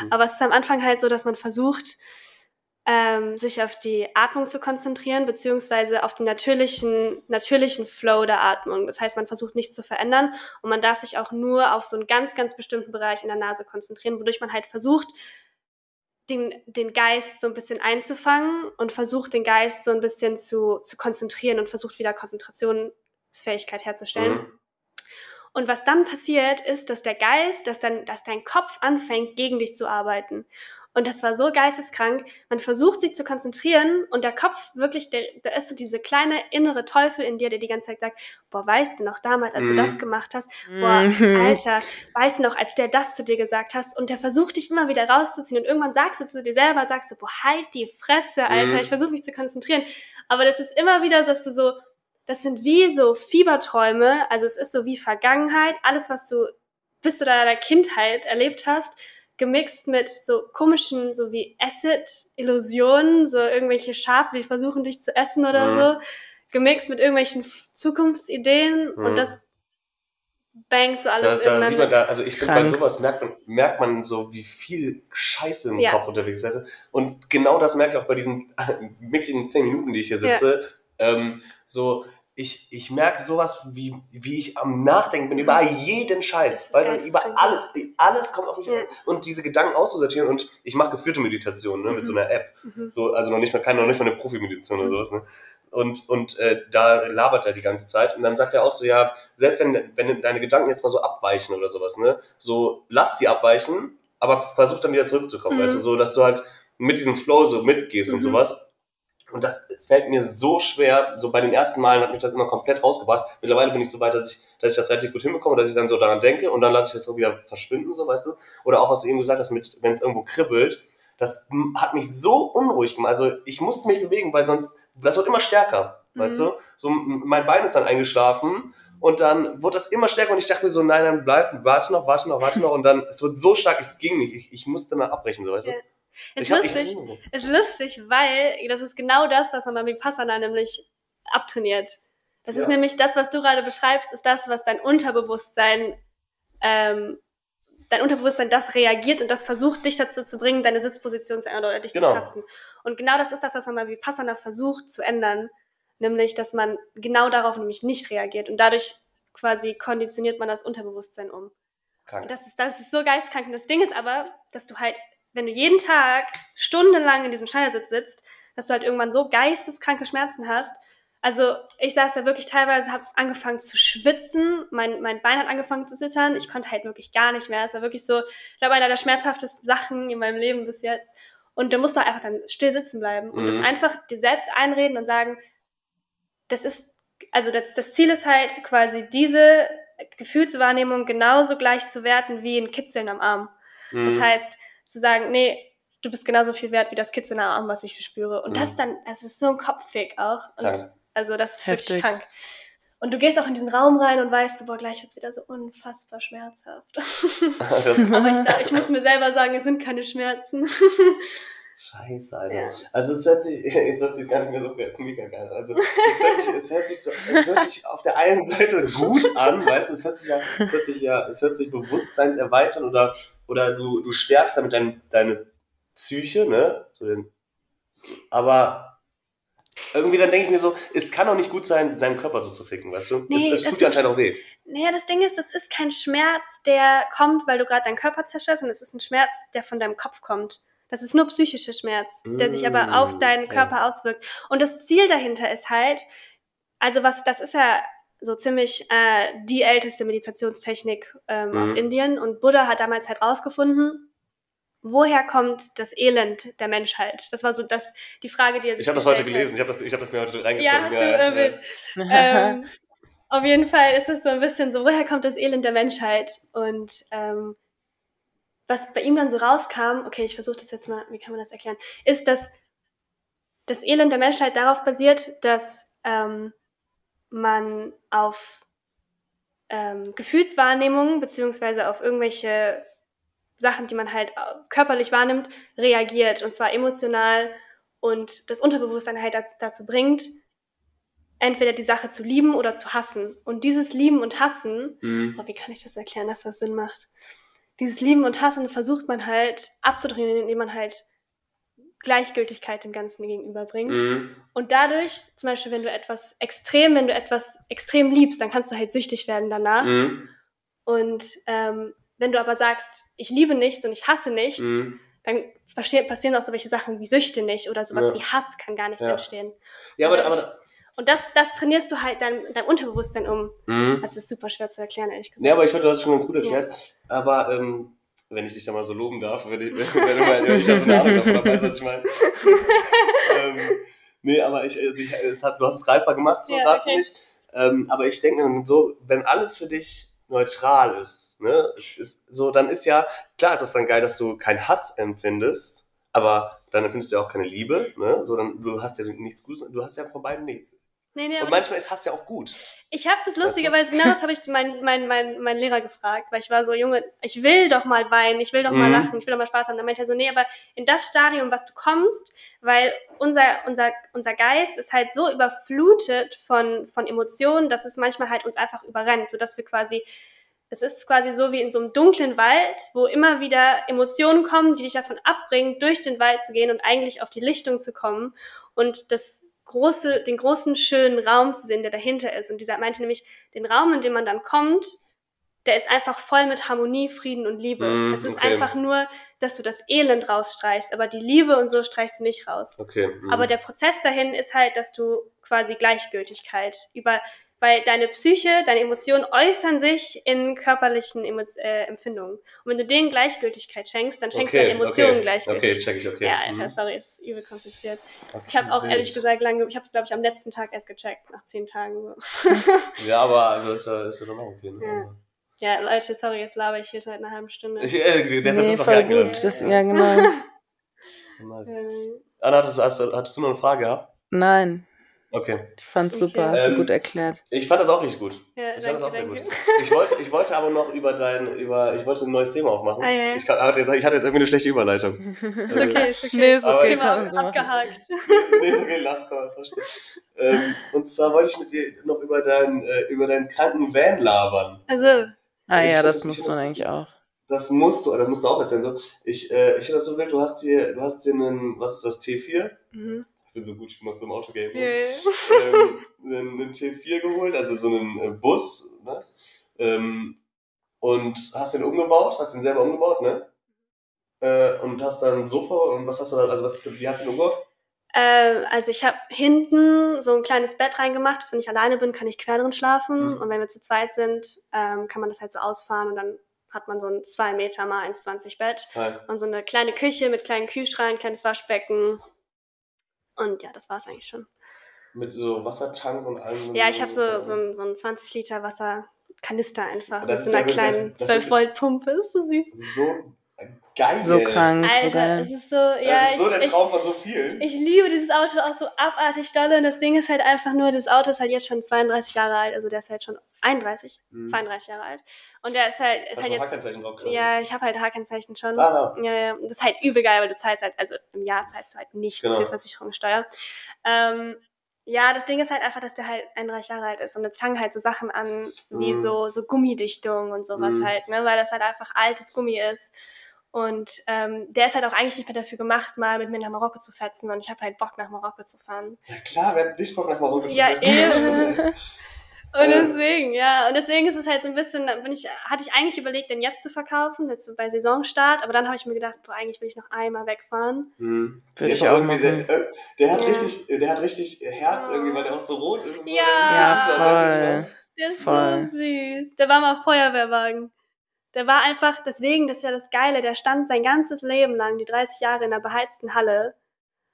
Mhm. Aber es ist am Anfang halt so, dass man versucht, ähm, sich auf die Atmung zu konzentrieren, beziehungsweise auf den natürlichen, natürlichen Flow der Atmung. Das heißt, man versucht nichts zu verändern und man darf sich auch nur auf so einen ganz, ganz bestimmten Bereich in der Nase konzentrieren, wodurch man halt versucht, den, den Geist so ein bisschen einzufangen und versucht, den Geist so ein bisschen zu, zu konzentrieren und versucht wieder Konzentrationsfähigkeit herzustellen. Mhm. Und was dann passiert, ist, dass der Geist, dass, dann, dass dein Kopf anfängt, gegen dich zu arbeiten. Und das war so geisteskrank. Man versucht sich zu konzentrieren und der Kopf wirklich, der, da ist so diese kleine innere Teufel in dir, der die ganze Zeit sagt, boah, weißt du noch damals, als du Mhm. das gemacht hast? Boah, Mhm. Alter, weißt du noch, als der das zu dir gesagt hast? Und der versucht dich immer wieder rauszuziehen und irgendwann sagst du zu dir selber, sagst du, boah, halt die Fresse, Alter, Mhm. ich versuche mich zu konzentrieren. Aber das ist immer wieder, dass du so, das sind wie so Fieberträume, also es ist so wie Vergangenheit, alles, was du bis zu deiner Kindheit erlebt hast, gemixt mit so komischen, so wie Acid-Illusionen, so irgendwelche Schafe, die versuchen dich zu essen oder Mhm. so, gemixt mit irgendwelchen Zukunftsideen Mhm. und das bangt so Da, alles da sieht man da, also ich finde bei sowas merkt man, merkt man so, wie viel Scheiße im Ja. Kopf unterwegs ist. Und genau das merke ich auch bei diesen mickrigen zehn Minuten, die ich hier sitze. Ähm, so, ich, ich merke sowas, wie, wie ich am Nachdenken bin über jeden Scheiß. Weißt du, über alles, alles kommt auf mich Ja. Und diese Gedanken auszusortieren und ich mache geführte Meditationen ne, mit Mhm. so einer App. Mhm. So, also noch nicht mal, keine, noch nicht mal eine Profi-Meditation oder sowas, ne? Und, und äh, da labert er die ganze Zeit. Und dann sagt er auch so, ja, selbst wenn, wenn deine Gedanken jetzt mal so abweichen oder sowas, ne, so lass die abweichen, aber versuch dann wieder zurückzukommen, Mhm. weißt du, so, dass du halt mit diesem Flow so mitgehst und Mhm. sowas. Und das fällt mir so schwer. So bei den ersten Malen hat mich das immer komplett rausgebracht. Mittlerweile bin ich so weit, dass ich, dass ich das relativ gut hinbekomme, dass ich dann so daran denke und dann lasse ich das auch wieder verschwinden, so weißt du. Oder auch was du eben gesagt hast, mit, wenn es irgendwo kribbelt, das hat mich so unruhig gemacht. Also ich musste mich bewegen, weil sonst, das wird immer stärker, weißt Mhm. du. So mein Bein ist dann eingeschlafen und dann wurde das immer stärker und ich dachte mir so, nein, nein, bleib, warte noch, warte noch, warte noch und dann, es wird so stark, es ging nicht. Ich, ich musste mal abbrechen, so weißt du. Ja. Ist Ich lustig, ist lustig, weil das ist genau das, was man beim Vipassana nämlich abtrainiert. Das ist Ja. nämlich das, was du gerade beschreibst, ist das, was dein Unterbewusstsein, ähm, dein Unterbewusstsein das reagiert und das versucht, dich dazu zu bringen, deine Sitzposition zu ändern oder dich Genau. zu kratzen. Und genau das ist das, was man beim Vipassana versucht zu ändern, nämlich, dass man genau darauf nämlich nicht reagiert und dadurch quasi konditioniert man das Unterbewusstsein um. Krank. Und das ist, das ist so geistkrank. Und das Ding ist aber, dass du halt wenn du jeden Tag stundenlang in diesem Schneidersitz sitzt, dass du halt irgendwann so geisteskranke Schmerzen hast. Also ich saß da wirklich teilweise, habe angefangen zu schwitzen, mein, mein Bein hat angefangen zu zittern, ich konnte halt wirklich gar nicht mehr. Es war wirklich so, ich glaube, einer der schmerzhaftesten Sachen in meinem Leben bis jetzt. Und du musst doch einfach dann still sitzen bleiben und das Mhm. einfach dir selbst einreden und sagen, das ist, also das, das Ziel ist halt quasi diese Gefühlswahrnehmung genauso gleich zu werten wie ein Kitzeln am Arm. Das Mhm. heißt, zu sagen, nee, du bist genauso viel wert wie das Kitzeln am Arm, was ich spüre. Und das Mhm. dann, das ist so ein Kopffick auch. Und Danke. also das ist Heftig. wirklich krank. Und du gehst auch in diesen Raum rein und weißt, boah, gleich wird's wieder so unfassbar schmerzhaft. Aber ich, da, ich muss mir selber sagen, es sind keine Schmerzen. Scheiße, Alter. Ja. Also es hört sich, es hört sich gar nicht mehr so mega geil an. Also es hört sich, es hört sich so, es hört sich auf der einen Seite gut an, weißt du, es hört sich ja, es hört sich ja, es hört sich Bewusstseinserweitern oder, oder du, du stärkst damit dein, deine Psyche, ne? Aber irgendwie dann denke ich mir so, es kann doch nicht gut sein, seinen Körper so zu ficken, weißt du? Nee, es, es das- tut dir anscheinend auch weh. Naja, das Ding ist, das ist kein Schmerz, der kommt, weil du gerade deinen Körper zerstörst, sondern es ist ein Schmerz, der von deinem Kopf kommt. Das ist nur psychischer Schmerz, der sich aber Mm, auf deinen. Körper auswirkt. Und das Ziel dahinter ist halt, also was, das ist ja so ziemlich äh, die älteste Meditationstechnik ähm, aus Mhm. Indien. Und Buddha hat damals halt rausgefunden, woher kommt das Elend der Menschheit? Das war so das, die Frage, die er sich Ich habe das heute hat. gelesen, ich habe das, ich hab das mir heute Ja, reingezogen. hast du, äh, wild. ähm, auf jeden Fall ist es so ein bisschen so, woher kommt das Elend der Menschheit? Und ähm, was bei ihm dann so rauskam, okay, ich versuche das jetzt mal, wie kann man das erklären, ist, dass das Elend der Menschheit darauf basiert, dass ähm, man auf ähm, Gefühlswahrnehmungen beziehungsweise auf irgendwelche Sachen, die man halt äh, körperlich wahrnimmt, reagiert. Und zwar emotional und das Unterbewusstsein halt dazu, bringt, entweder die Sache zu lieben oder zu hassen. Und dieses Lieben und Hassen, Mhm. oh, wie kann ich das erklären, dass das Sinn macht? Dieses Lieben und Hassen versucht man halt abzutrainieren, indem man halt Gleichgültigkeit dem Ganzen gegenüberbringt. Mhm. Und dadurch, zum Beispiel, wenn du etwas extrem, wenn du etwas extrem liebst, dann kannst du halt süchtig werden danach. Mhm. Und ähm, wenn du aber sagst, ich liebe nichts und ich hasse nichts, Mhm. dann passi- passieren auch so welche Sachen wie Süchte nicht oder sowas Ja. wie Hass kann gar nicht Ja. entstehen. Ja, aber, Dadurch- aber Und das, das trainierst du halt dein, dein Unterbewusstsein um. mhm. Das ist super schwer zu erklären, ehrlich gesagt. Ja, aber ich finde, du hast es schon ganz gut erklärt. Aber ähm, wenn ich dich da mal so loben darf, wenn ich, wenn du mal, wenn ich da so eine Ahnung davon habe, weißt du, was ich meine? ähm, nee, aber ich, also ich es hat, du hast es greifbar gemacht, so Ja, gerade okay. für mich. Ähm, aber ich denke so, wenn alles für dich neutral ist, ne, es ist so, dann ist ja, klar ist es dann geil, dass du keinen Hass empfindest, aber dann empfindest du ja auch keine Liebe, ne? So, dann, du hast ja nichts Gutes, du hast ja von beiden nichts. Nee, nee, Und manchmal ist Hass ja auch gut. ich habe das lustigerweise, genau das habe ich meinen mein, mein, mein Lehrer gefragt, weil ich war so, Junge, ich will doch mal weinen, ich will doch mal Mhm. lachen, ich will doch mal Spaß haben. Dann meinte er so, nee, aber in das Stadium, was du kommst, weil unser, unser, unser Geist ist halt so überflutet von, von Emotionen, dass es manchmal halt uns einfach überrennt, sodass wir quasi es ist quasi so wie in so einem dunklen Wald, wo immer wieder Emotionen kommen, die dich davon abbringen, durch den Wald zu gehen und eigentlich auf die Lichtung zu kommen und das große, den großen, schönen Raum zu sehen, der dahinter ist. Und dieser meinte nämlich, den Raum, in dem man dann kommt, der ist einfach voll mit Harmonie, Frieden und Liebe. Mm, es ist okay. einfach nur, dass du das Elend rausstreichst, aber die Liebe und so streichst du nicht raus. Okay. mhm. Aber der Prozess dahin ist halt, dass du quasi Gleichgültigkeit über, weil deine Psyche, deine Emotionen äußern sich in körperlichen Emo äh, Empfindungen. Und wenn du denen Gleichgültigkeit schenkst, dann schenkst du deinen Emotionen okay. Gleichgültigkeit. Okay, check ich, okay. Ja, Alter, Mhm. sorry, ist übel kompliziert. Okay, Ich habe auch ehrlich gesagt lange, ich habe es glaube ich am letzten Tag erst gecheckt, nach zehn Tagen. So. Ja, aber das ist ja, ist ja dann auch okay. Ne? Ja. Also. Ja, Leute, sorry, jetzt laber ich hier seit einer halben Stunde. Ich, äh, deshalb nee, ist voll hier gut. Das, ja, genau. So nice. Ähm, Anna, hattest, hast, du- hattest du noch eine Frage gehabt? Nein, Okay. ich fand's Okay. super, hast du Ähm, gut erklärt. Ich fand das auch richtig gut. ja, Ich fand das auch danke, sehr danke. gut. Ich wollte, ich wollte aber noch über dein, über, ich wollte ein neues Thema aufmachen. Ah, ja, ja. Ich, hatte jetzt, ich hatte jetzt irgendwie eine schlechte Überleitung. Ist okay, ist okay. Nee, ist okay, ich- Thema so abgehakt. nee, ist okay, lass komm, verstehe. Ähm, und zwar wollte ich mit dir noch über, dein, äh, über deinen kranken Van labern. Also, Ah Ich ja, das ich muss man das- eigentlich auch. Das musst du, das musst du auch erzählen. So. Ich, äh, ich finde das so wild, du hast hier, du hast hier einen, was ist das, T4? mhm. Ich bin so gut, ich bin aus so einem Autogame. Ja. ähm, einen, einen T4 geholt, also so einen äh, Bus, ne? Ähm, und hast den umgebaut, hast den selber umgebaut, ne? äh, und hast dann ein Sofa und was hast du da, also was wie hast du den umgebaut? Ähm, also ich habe hinten so ein kleines Bett reingemacht, dass wenn ich alleine bin, kann ich quer drin schlafen. Mhm. Und wenn wir zu zweit sind, ähm, kann man das halt so ausfahren und dann hat man so ein 2 Meter mal 1,20 Bett Nein. und so eine kleine Küche mit kleinen Kühlschrank, kleines Waschbecken. Und ja, das war's eigentlich schon. Mit so Wassertank und allem. Ja, ich habe so, so, ein, so ein 20 Liter Wasserkanister einfach Das mit ist so einer ja- kleinen das 12 ist- Volt Pumpe. Ist so süß. So geil. So krank, so Alter, geil. es ist so, ja, das ist so der ich, Traum von so vielen. ich, ich liebe dieses Auto auch so abartig dolle. Und das Ding ist halt einfach nur, das Auto ist halt jetzt schon 32 Jahre alt, also der ist halt schon 31, Mhm. 32 Jahre alt. Und der ist halt, ist Hast halt du jetzt. Hackenzeichen drauf genommen? Ja, ich habe halt H-Kennzeichen schon. Ah, Ja, ja. Das ist halt übel geil, weil du zahlst halt, also im Jahr zahlst du halt nichts Genau. für Versicherungssteuer. Ähm, ja, das Ding ist halt einfach, dass der halt 31 Jahre alt ist. Und jetzt fangen halt so Sachen an, wie Mhm. so, so Gummidichtung und sowas Mhm. halt, ne? Weil das halt einfach altes Gummi ist. Und ähm, der ist halt auch eigentlich nicht mehr dafür gemacht, mal mit mir nach Marokko zu fetzen. Und ich habe halt Bock, nach Marokko zu fahren. Ja klar, wer hat nicht Bock nach Marokko zu Ja, fliegen? eben. Und Äh. deswegen, ja, und deswegen ist es halt so ein bisschen, da bin ich, hatte ich eigentlich überlegt, den jetzt zu verkaufen, jetzt bei Saisonstart, aber dann habe ich mir gedacht, boah, eigentlich will ich noch einmal wegfahren. Hm. Der, ich auch irgendwie, der, äh, der hat Ja. richtig, der hat richtig Herz irgendwie, weil der auch so rot ist und so. Ja. Ja, ich Der ist Voll. so süß. Der war mal Feuerwehrwagen. Der war einfach, deswegen, das ist ja das Geile, der stand sein ganzes Leben lang, die 30 Jahre in der beheizten Halle,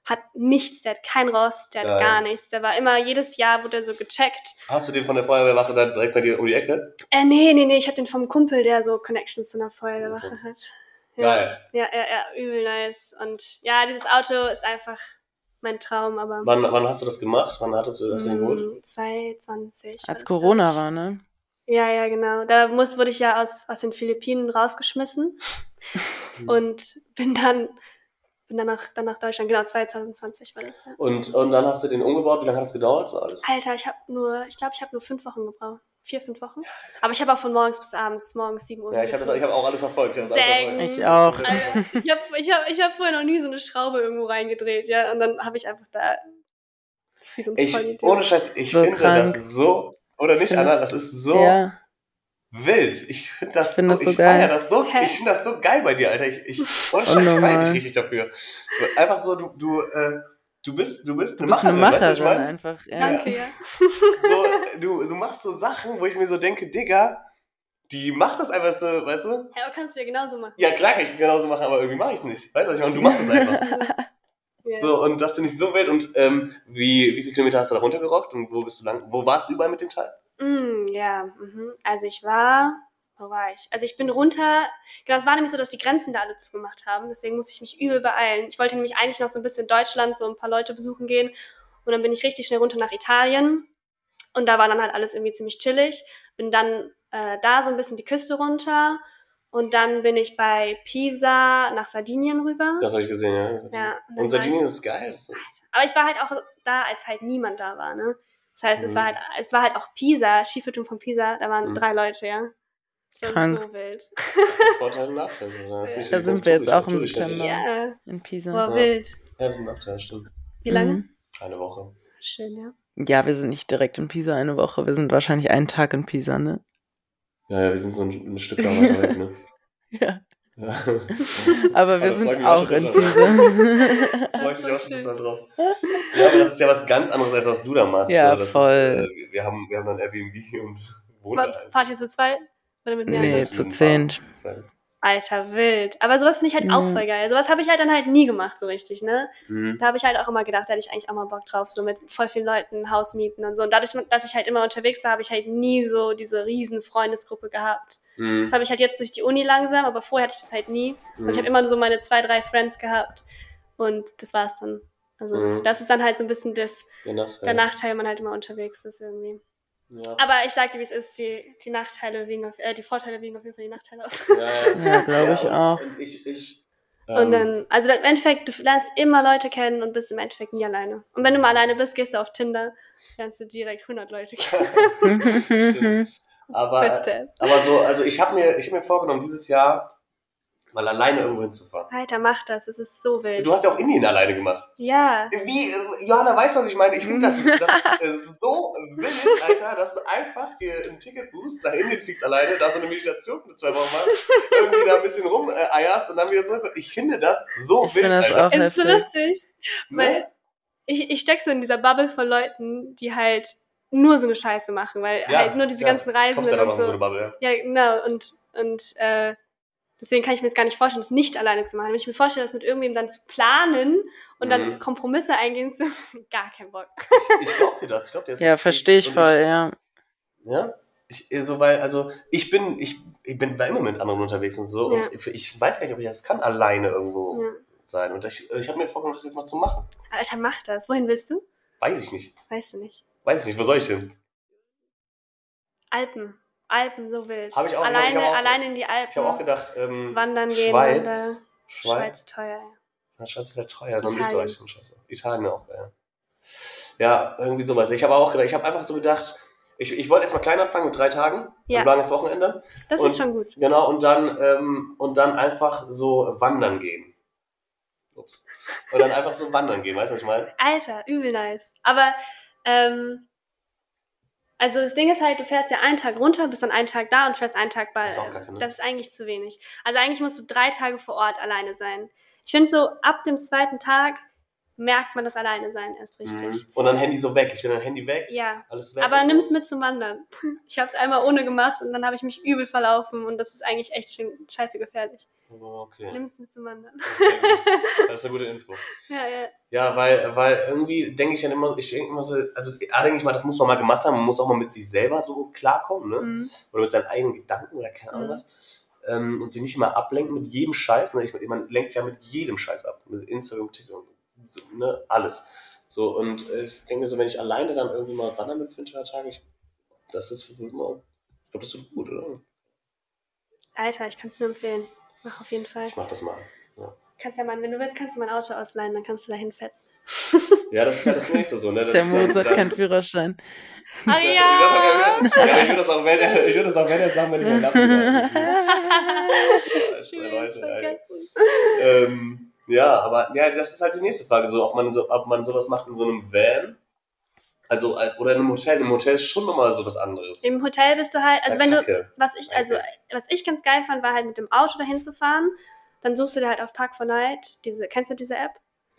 hat nichts, der hat kein Rost, der hat Geil. gar nichts. Der war immer, jedes Jahr wurde er so gecheckt. Hast du den von der Feuerwehrwache da direkt bei dir um die Ecke? Äh, nee, nee, nee, ich hab den vom Kumpel, der so Connections zu einer Feuerwehrwache hat. Ja. Geil. Ja, ja, ja, übel nice. Und ja, dieses Auto ist einfach mein Traum, aber. Wann, wann hast du das gemacht? Wann hattest du das denn geholt? Mm, 2020. war Als Corona war, ne? Ja, ja, genau. Da muss, wurde ich ja aus, aus den Philippinen rausgeschmissen Hm. und bin dann, bin dann, nach, dann nach Deutschland. Genau, 2020 war das ja. Und, und dann hast du den umgebaut. Wie lange hat das gedauert? So alles? Alter, ich habe nur, ich glaube, ich habe nur fünf Wochen gebraucht. Vier, fünf Wochen. Aber ich habe auch von morgens bis abends, morgens 7 Uhr. Ja, ich habe hab auch alles verfolgt. Ich alles. Ich auch. Alter, ich habe ich hab, ich hab vorher noch nie so eine Schraube irgendwo reingedreht, ja. Und dann habe ich einfach da wie so ein Ich, ohne Scheiß, ich So finde krank. das so, oder nicht, Anna, das ist so Ja, wild. Ich finde das, Ich find so, das so ich geil. das so, ich finde das so geil bei dir, Alter. Ich, ich, Scheiß, ich Unnormal. feier dich richtig dafür. Einfach so, du, du, äh, du bist, du bist du eine bist eine Macherin, weißt du, was ich Macherin meine? einfach. Ja. Danke, ja. So, du, du machst so Sachen, wo ich mir so denke, Digga, die macht das einfach so, weißt du? Ja, aber kannst du ja genauso machen. Ja, klar kann ich es genauso machen, aber irgendwie mache ich es nicht. Weißt du, was ich meine? Und du machst es einfach. Ja. So, und das finde ich so wild. Und ähm, wie, wie viele Kilometer hast du da runtergerockt und wo bist du lang? Wo warst du überall mit dem Teil? Mm, ja, mhm. also ich war, wo war ich? Also ich bin runter, genau, es war nämlich so, dass die Grenzen da alle zugemacht haben, deswegen musste ich mich übel beeilen. Ich wollte nämlich eigentlich noch so ein bisschen Deutschland, so ein paar Leute besuchen gehen und dann bin ich richtig schnell runter nach Italien und da war dann halt alles irgendwie ziemlich chillig. Bin dann äh, da so ein bisschen die Küste runter und dann bin ich bei Pisa nach Sardinien rüber. Das habe ich gesehen, ja. Ja, und Und Sardinien ist geil. Ist, aber ich war halt auch da, als halt niemand da war, ne? Das heißt, es Mhm. war halt, es war halt auch Pisa, Skifahreturm von Pisa, da waren Mhm. drei Leute, ja. Das war Krank. so wild. Vorteil und Nachteil. So. Das ist nicht Da sind wir jetzt auch im. September. Ja, In Pisa. war Ja. wild. Ja, wir sind Nachteil, stimmt. Wie lange? Mhm. Eine Woche. Schön, ja. Ja, wir sind nicht direkt in Pisa eine Woche. Wir sind wahrscheinlich einen Tag in Pisa, ne? Ja, ja, wir sind so ein, ein Stück da weiter weg, ne? Ja. Ja. Aber wir ich sind auch in. Pisa. Freue ich mich auch schon total drauf. Ja, aber das ist ja was ganz anderes, als was du da machst. Ja, So, das voll. Ist, äh, wir, haben, wir haben dann Airbnb und wohnen da. fahrt ihr zu zweit? Oder mit mir? Nee, zu. Friends. Alter, wild. Aber sowas finde ich halt auch Mhm. voll geil. Sowas habe ich halt dann halt nie gemacht, so richtig, ne? Mhm. Da habe ich halt auch immer gedacht, da hätte ich eigentlich auch mal Bock drauf, so mit voll vielen Leuten ein Haus mieten und so. Und dadurch, dass ich halt immer unterwegs war, habe ich halt nie so diese riesen Freundesgruppe gehabt. Mhm. Das habe ich halt jetzt durch die Uni langsam, aber vorher hatte ich das halt nie. Und ich habe Mhm. immer so meine zwei, drei Friends gehabt. Und das war's dann. Also das, Mhm. das ist dann halt so ein bisschen das, Der Nachteil. der Nachteil, wenn man halt immer unterwegs ist irgendwie. Ja. Aber ich sagte, wie es ist, die, die Nachteile wiegen auf, äh, die Vorteile wiegen auf jeden Fall die Nachteile aus. Ja, ja. Ja, glaube ich und, auch. Und ich, ich, Und ähm, dann, also dann im Endeffekt, du lernst immer Leute kennen und bist im Endeffekt nie alleine. Und wenn du mal alleine bist, gehst du auf Tinder, lernst du direkt 100 Leute kennen. aber, aber so, also ich habe mir, ich hab mir vorgenommen, dieses Jahr mal alleine irgendwo hinzufahren. Alter, mach das. Es ist so wild. Du hast ja auch Indien alleine gemacht. ja. Wie, äh, Johanna, weißt du, was ich meine? Ich finde das, das äh, so wild, Alter, dass du einfach dir ein Ticket buchst, nach Indien fliegst alleine, da so eine Meditation für zwei Wochen machst, irgendwie da ein bisschen rumeierst und dann wieder zurück. Ich finde das so Ich wild, finde das Alter. auch Es ist so lustig, Ne? weil ich, ich steck so in dieser Bubble von Leuten, die halt nur so eine Scheiße machen, weil Ja, halt nur diese ja. ganzen Kommst Reisenden ja dann und in so so. eine Bubble, ja. Ja, genau. Und, und äh, deswegen kann ich mir das gar nicht vorstellen, das nicht alleine zu machen. Wenn ich mir vorstelle, das mit irgendwem dann zu planen und dann Mhm. Kompromisse eingehen zu müssen, gar kein Bock. Ich, ich glaub dir das. Ich glaub dir das Ja, verstehe ich voll, ja. Ja? Ich, so, weil, also, ich bin, ich, ich bin immer mit anderen unterwegs und so. Ja. Und ich, ich weiß gar nicht, ob ich das kann, alleine irgendwo Ja. sein. Und ich, ich habe mir vorgenommen, das jetzt mal zu machen. Alter, mach das. Wohin willst du? Weiß ich nicht. Weißt du nicht. Weiß ich nicht. Wo soll ich hin? Alpen. Alpen, so wild. Hab ich auch- hab ich alleine, aber auch- alleine in die Alpen. Ich habe auch gedacht, ähm, Wandern gehen. Schweiz. Wander- Schweiz. Schweiz teuer, ja. Schweiz ist ja teuer. Dann. Österreich schon scheiße. Italien auch, ja. Ja, irgendwie sowas. Ich habe auch gedacht, ich habe einfach so gedacht, ich, ich wollte erstmal klein anfangen mit drei Tagen, Ja. ein langes Wochenende. Das Und- ist schon gut. Genau, und dann, ähm, und dann einfach so wandern gehen. Ups. Und dann einfach so wandern gehen, weißt du, was ich meine? Alter, übel nice. Aber, ähm, also das Ding ist halt, du fährst ja einen Tag runter, bist dann einen Tag da und fährst einen Tag bei. Das ist auch kacke, ne? Das ist eigentlich zu wenig. Also eigentlich musst du drei Tage vor Ort alleine sein. Ich finde so, ab dem zweiten Tag merkt man das Alleine sein erst richtig. Mhm. Und dann Handy so weg. Ich will dein Handy weg, Ja. alles weg. Aber nimm so. es mit zum Wandern. Ich habe es einmal ohne gemacht und dann habe ich mich übel verlaufen und das ist eigentlich echt schön, scheiße gefährlich. Okay. Nimm es mit zum Wandern. Okay. Das ist eine gute Info. Ja, ja. Ja, weil, weil irgendwie denke ich dann immer, ich denke immer so, also A, denke ich mal, das muss man mal gemacht haben, man muss auch mal mit sich selber so klarkommen, ne? Mhm. Oder mit seinen eigenen Gedanken oder keine Ahnung Mhm. was. Ähm, und sich nicht immer ablenken mit jedem Scheiß. Ne? Ich, man lenkt sich ja mit jedem Scheiß ab. Mit Instagram, TikTok, so, ne? alles. So, und äh, ich denke mir so, wenn ich alleine dann irgendwie mal wandern mit für ein paar Tage, ich, das ist wohl mal, ich glaube, das tut gut, oder? Alter, ich kann es nur empfehlen. Mach auf jeden Fall. Ich mach das mal. Ja, Kannst ja mal, wenn du willst, kannst du mein Auto ausleihen, dann kannst du da hinfetzen. ja das ist ja das nächste so, ne? Der Dann- Mozart dann- keinen Führerschein. Ah Ja, ja! ich würde das auch, wenn er, ich würde das auch, wenn er sagen, wenn ich Lappen habe. Scheiße, Leute, ey. ähm, ja, aber ja, das ist halt die nächste Frage, so, ob man so, ob man sowas macht in so einem Van, also als, oder in einem Hotel. Im Hotel ist schon nochmal so was anderes. Im Hotel bist du halt, also wenn du, was ich, also was ich ganz geil fand, war halt mit dem Auto dahin zu fahren. Dann suchst du dir halt auf Park for Night, diese, kennst du diese App?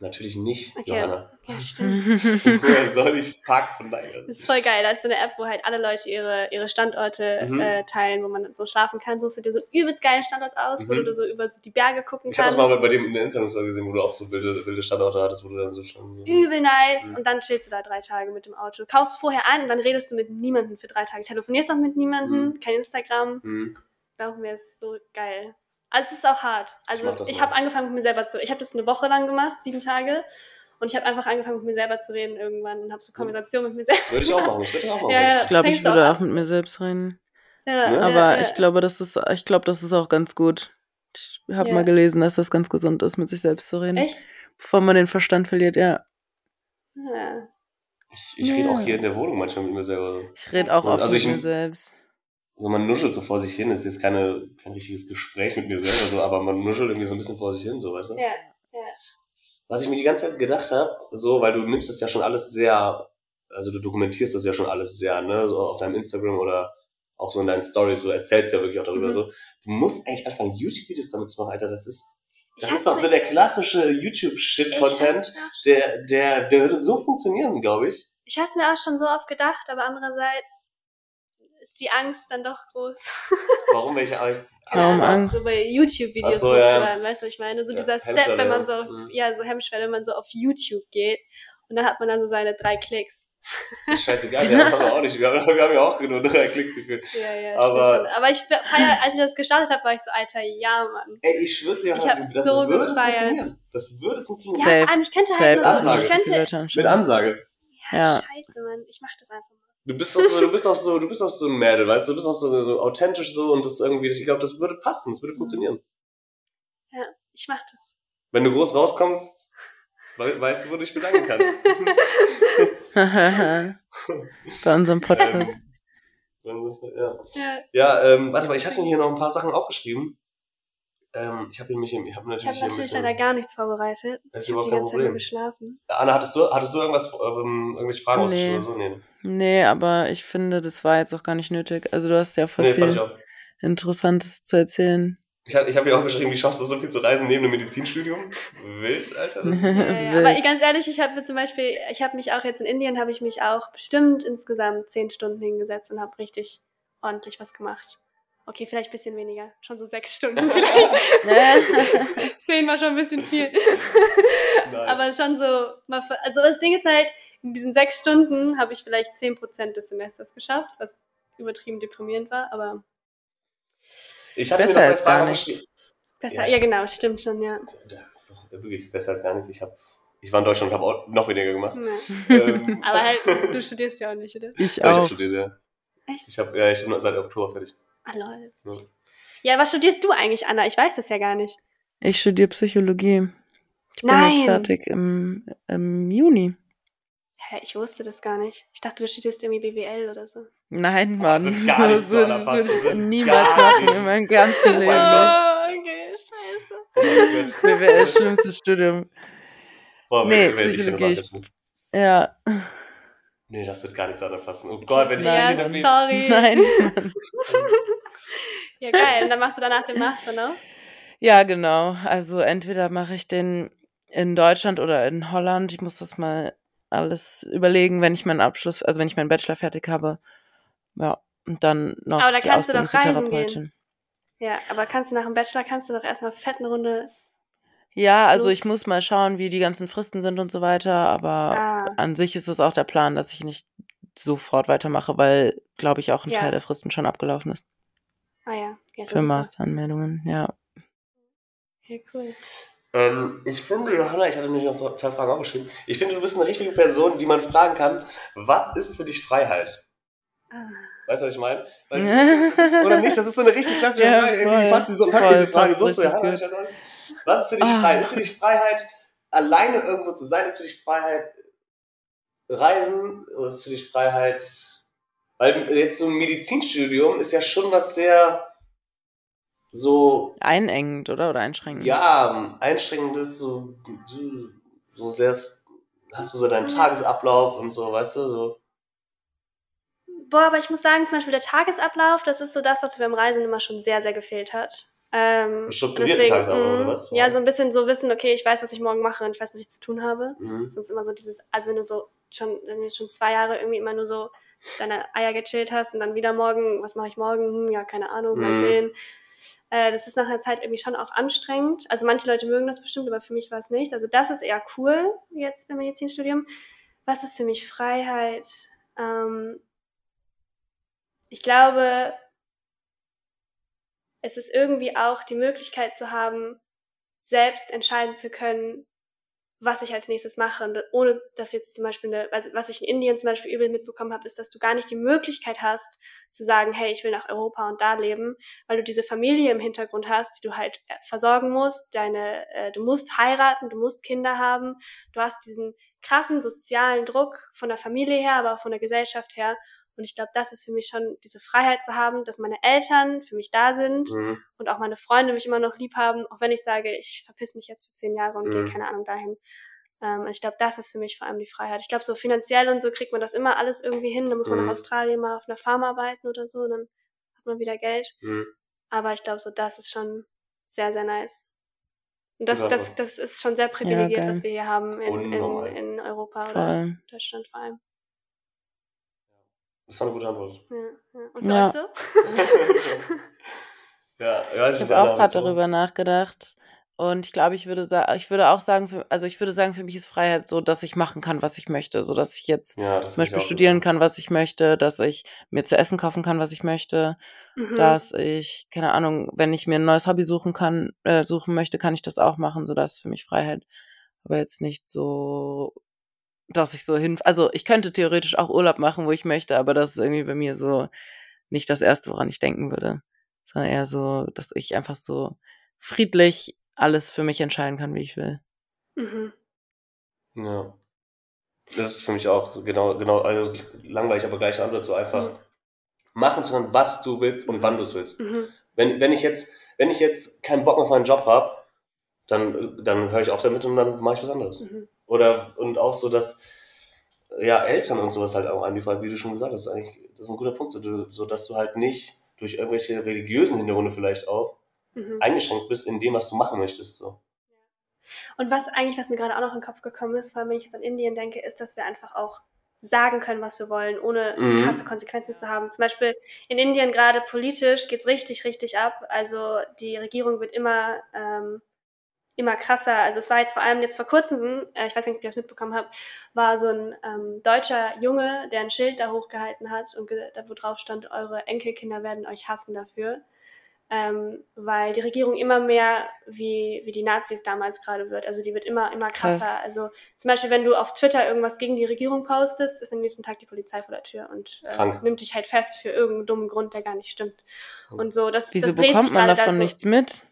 Natürlich nicht, Okay. Johanna. Ja, stimmt. Woher soll ich Park von Nein? Das ist voll geil. Da ist so eine App, wo halt alle Leute ihre, ihre Standorte Mhm. äh, teilen, wo man so schlafen kann. Suchst du dir so einen übelst geilen Standort aus, wo Mhm. du so über so die Berge gucken Ich habe das kannst. mal bei dem in der Internetstory gesehen, wo du auch so wilde, wilde Standorte hattest, wo du dann so schon. Übel nice. Mhm. Und dann chillst du da drei Tage mit dem Auto. Kaufst vorher ein und dann redest du mit niemandem für drei Tage. Telefonierst auch mit niemandem, Mhm. kein Instagram. Glaub mir, ist so geil. Also es ist auch hart. Ich Also ich, mal. habe angefangen mit mir selber zu. Ich habe das eine Woche lang gemacht, sieben Tage. Und ich habe einfach angefangen mit mir selber zu reden irgendwann und habe so Konversationen mit mir selber. Würde ich auch machen. Ich würde das auch machen. Ja. Ich glaube, ich würde auch auch mit mir selbst reden. Ja, Ne? ja, Aber ja. ich glaube, das ist, ich glaube, das ist auch ganz gut. Ich habe Ja. mal gelesen, dass das ganz gesund ist, mit sich selbst zu reden. Echt? Bevor man den Verstand verliert, ja. Ja. Ich, ich rede Ja. auch hier in der Wohnung manchmal mit mir selber. Ich rede auch oft Also ich- mit mir selbst. Also man nuschelt so vor sich hin. Das ist jetzt keine, kein richtiges Gespräch mit mir selber, so, aber man nuschelt irgendwie so ein bisschen vor sich hin, so, weißt du? Ja. Was ich mir die ganze Zeit gedacht habe, so, weil du nimmst das ja schon alles sehr, also du dokumentierst das ja schon alles sehr, ne, so auf deinem Instagram oder auch so in deinen Stories, so erzählst ja wirklich auch darüber Mhm. so. Du musst eigentlich anfangen, YouTube-Videos damit zu machen, Alter. Das ist, das ist doch so der klassische YouTube-Shit-Content, der, der, der würde so funktionieren, glaube ich. Ich habe es mir auch schon so oft gedacht, aber andererseits ist die Angst dann doch groß. Warum welche Angst? Warum? Angst? So bei YouTube-Videos so, ja. weißt du, was ich meine? So Ja, dieser Step, wenn man so auf, Mhm. ja, so Hemmschwelle, wenn man so auf YouTube geht und dann hat man dann so seine drei Klicks. Scheißegal, wir haben auch nicht. Wir haben, wir haben ja auch nur drei Klicks dafür. Ja, ja, Aber- stimmt schon. Aber ich feier, als ich das gestartet habe, war ich so, Alter, ja, Mann. Ey, ich schwör's dir, Ich hab's das so würde gefeiert. funktionieren. Das würde funktionieren. Ja, Safe. vor allem, ich könnte Safe, halt so, Ansage. ich könnte. Mit Ansage. ja, Ja. scheiße, Mann, ich mach das einfach mal. Du bist doch so, du bist auch so, du bist auch so ein Mädel, weißt du, du bist auch so, so authentisch so und das irgendwie, ich glaube, das würde passen, das würde funktionieren. Ich mach das. Wenn du groß rauskommst, we weißt du, wo du dich bedanken kannst. Bei unserem Podcast. Ähm, ja, Ja. ja ähm, warte mal, ich hatte hier noch ein paar Sachen aufgeschrieben. Ähm, ich habe mich, ich habe natürlich, Ich ein natürlich bisschen, leider gar nichts vorbereitet. Ich habe überhaupt die kein ganze Zeit nur geschlafen. Anna, hattest du, hattest du irgendwas, ähm, irgendwelche Fragen Nee. ausgeschrieben oder so? Nee. Nee, aber ich finde, das war jetzt auch gar nicht nötig. Also du hast ja voll Nee, fand ich viel auch. Interessantes zu erzählen. Ich, hab- ich habe ja auch geschrieben, wie schaffst du so viel zu reisen neben dem Medizinstudium? Wild, Alter. Das ja. Wild. Aber ganz ehrlich, ich habe mir zum Beispiel, ich habe mich auch jetzt in Indien, habe ich mich auch bestimmt insgesamt zehn Stunden hingesetzt und habe richtig ordentlich was gemacht. Okay, vielleicht ein bisschen weniger. Schon so sechs Stunden vielleicht. Zehn war schon ein bisschen viel. Nice. Aber schon so, mal ver- also das Ding ist halt, in diesen sechs Stunden habe ich vielleicht 10% des Semesters geschafft, was übertrieben deprimierend war, aber ich hatte mir besser noch zwei als gar Fragen besser. Ja. Ja, genau, stimmt schon, ja. So, wirklich besser als gar nichts. Ich, hab, ich war in Deutschland und habe auch noch weniger gemacht. Nee. ähm, Aber halt, du studierst ja auch nicht, oder? Ich ja, ich habe auch. studiert, ja. Echt? Ich habe ja, ich bin seit Oktober fertig. Ah, lol. Ja. Ja, was studierst du eigentlich, Anna? Ich weiß das ja gar nicht. Ich studiere Psychologie. Ich bin Nein. jetzt fertig im, im Juni. Hä, ich wusste das gar nicht. Ich dachte, du studierst irgendwie BWL oder so. Nein, Mann. das wird gar nicht so, so, das würde ich wird niemals machen in meinem ganzen Oh Leben. Gott. okay, scheiße. Oh. BWL, schlimmstes Studium. Boah, Nee, wenn- wenn ich das Psychologie. sage, Ja. Nee, das wird gar nicht zueinander passen. Oh Gott, wenn ich Nein. das Ja, sehe, sorry. Nein. Ja, geil. Und dann machst du danach den Master, ne? Ja, genau. Also entweder mache ich den in Deutschland oder in Holland. Ich muss das mal alles überlegen, wenn ich meinen Abschluss, also wenn ich meinen Bachelor fertig habe. Ja, und dann noch Aber da die kannst du doch reisen gehen. Ja, aber kannst du nach dem Bachelor, kannst du doch erstmal fett eine Runde. Ja, also ich Plus- muss mal schauen, wie die ganzen Fristen sind und so weiter, aber Ah. an sich ist es auch der Plan, dass ich nicht sofort weitermache, weil, glaube ich, auch ein Ja. Teil der Fristen schon abgelaufen ist Ah ja, ja für. Masteranmeldungen, ja. Ja, cool. Ähm, ich finde, Johanna, ich hatte nämlich noch so zwei Fragen aufgeschrieben. Ich finde, du bist eine richtige Person, die man fragen kann, was ist für dich Freiheit? Ah. Weißt du, was ich meine? Oder nicht? Das ist so eine richtig klassische Ja, Frage. Irgendwie passt diese, passt Voll, diese Frage so zu Johanna. Was ist für dich Ah. Freiheit? Ist für dich Freiheit, alleine irgendwo zu sein? Ist für dich Freiheit, reisen? Oder ist für dich Freiheit, weil jetzt so ein Medizinstudium ist ja schon was sehr so Einengend, oder? Oder einschränkend? ja, einschränkendes, so, so sehr, hast du so deinen Tagesablauf und so, weißt du, so. Boah, aber ich muss sagen, zum Beispiel der Tagesablauf, das ist so das, was mir beim Reisen immer schon sehr, sehr gefehlt hat. Ähm, strukturierten Tagesablauf, oder mm, was? Ja, so ein bisschen so wissen, okay, ich weiß, was ich morgen mache und ich weiß, was ich zu tun habe. Mhm. Sonst immer so dieses, also wenn du so schon, wenn du schon zwei Jahre irgendwie immer nur so deine Eier gechillt hast und dann wieder morgen, was mache ich morgen? Hm, ja, keine Ahnung, mal Mhm. sehen. Äh, das ist nach einer Zeit irgendwie schon auch anstrengend. Also manche Leute mögen das bestimmt, aber für mich war es nicht. Also das ist eher cool jetzt im Medizinstudium. Was ist für mich Freiheit? Ähm, ich glaube, es ist irgendwie auch die Möglichkeit zu haben, selbst entscheiden zu können, was ich als nächstes mache. Und ohne dass jetzt zum Beispiel, eine, also was ich in Indien zum Beispiel übel mitbekommen habe, ist, dass du gar nicht die Möglichkeit hast, zu sagen, hey, ich will nach Europa und da leben, weil du diese Familie im Hintergrund hast, die du halt äh, versorgen musst, deine, äh, du musst heiraten, du musst Kinder haben, du hast diesen krassen sozialen Druck von der Familie her, aber auch von der Gesellschaft her. Und ich glaube, das ist für mich schon diese Freiheit zu haben, dass meine Eltern für mich da sind Mhm. und auch meine Freunde mich immer noch lieb haben, auch wenn ich sage, ich verpiss mich jetzt für zehn Jahre und Mhm. gehe keine Ahnung dahin. Ähm, ich glaube, das ist für mich vor allem die Freiheit. Ich glaube, so finanziell und so kriegt man das immer alles irgendwie hin. Da muss man Mhm. nach Australien mal auf einer Farm arbeiten oder so, dann hat man wieder Geld. Mhm. Aber ich glaube, so das ist schon sehr, sehr nice. Und das, Ja, das, das ist schon sehr privilegiert, geil. was wir hier haben in, in, in Europa oder. Deutschland vor allem. Das war eine gute Antwort. Ja, ja. Und für Ja. euch so? ja, ich weiß Ich nicht, habe auch gerade so. darüber nachgedacht. Und ich glaube, ich würde sagen, ich würde auch sagen, für, also ich würde sagen, für mich ist Freiheit so, dass ich machen kann, was ich möchte. So dass ich jetzt Ja, das zum ich Beispiel studieren gesagt. kann, was ich möchte, dass ich mir zu essen kaufen kann, was ich möchte, Mhm. dass ich, keine Ahnung, wenn ich mir ein neues Hobby suchen kann, äh, suchen möchte, kann ich das auch machen. So das ist für mich Freiheit. Aber jetzt nicht so, dass ich so hin, also ich könnte theoretisch auch Urlaub machen, wo ich möchte, aber das ist irgendwie bei mir so nicht das Erste, woran ich denken würde. Sondern eher so, dass ich einfach so friedlich alles für mich entscheiden kann, wie ich will. Mhm. Ja. Das ist für mich auch genau, genau, also langweilig, aber gleiche Antwort, so einfach Mhm. machen zu können, was du willst und wann du es willst. Mhm. Wenn, wenn, ich jetzt, wenn ich jetzt keinen Bock auf meinen Job habe, dann, dann höre ich auf damit und dann mache ich was anderes. Mhm. Oder und auch so, dass ja, Eltern und sowas halt auch anliefern, wie du schon gesagt hast, das ist eigentlich das ist ein guter Punkt, so, du, so dass du halt nicht durch irgendwelche religiösen Hintergründe vielleicht auch Mhm. eingeschränkt bist in dem, was du machen möchtest. So. Und was eigentlich, was mir gerade auch noch in den Kopf gekommen ist, vor allem wenn ich jetzt an Indien denke, ist, dass wir einfach auch sagen können, was wir wollen, ohne Mhm. krasse Konsequenzen zu haben. Zum Beispiel in Indien gerade politisch geht's richtig, richtig ab. Also die Regierung wird immer, ähm, immer krasser. Also es war jetzt vor allem jetzt vor kurzem, äh, ich weiß nicht, ob ihr das mitbekommen habt, war so ein ähm, deutscher Junge, der ein Schild da hochgehalten hat und da wo drauf stand, eure Enkelkinder werden euch hassen dafür. Ähm, weil die Regierung immer mehr wie, wie die Nazis damals gerade wird. Also die wird immer, immer krasser. Krass. Also zum Beispiel, wenn du auf Twitter irgendwas gegen die Regierung postest, ist am nächsten Tag die Polizei vor der Tür und äh, nimmt dich halt fest für irgendeinen dummen Grund, der gar nicht stimmt. Und so, das, Wieso das dreht bekommt sich man davon so. nichts mit?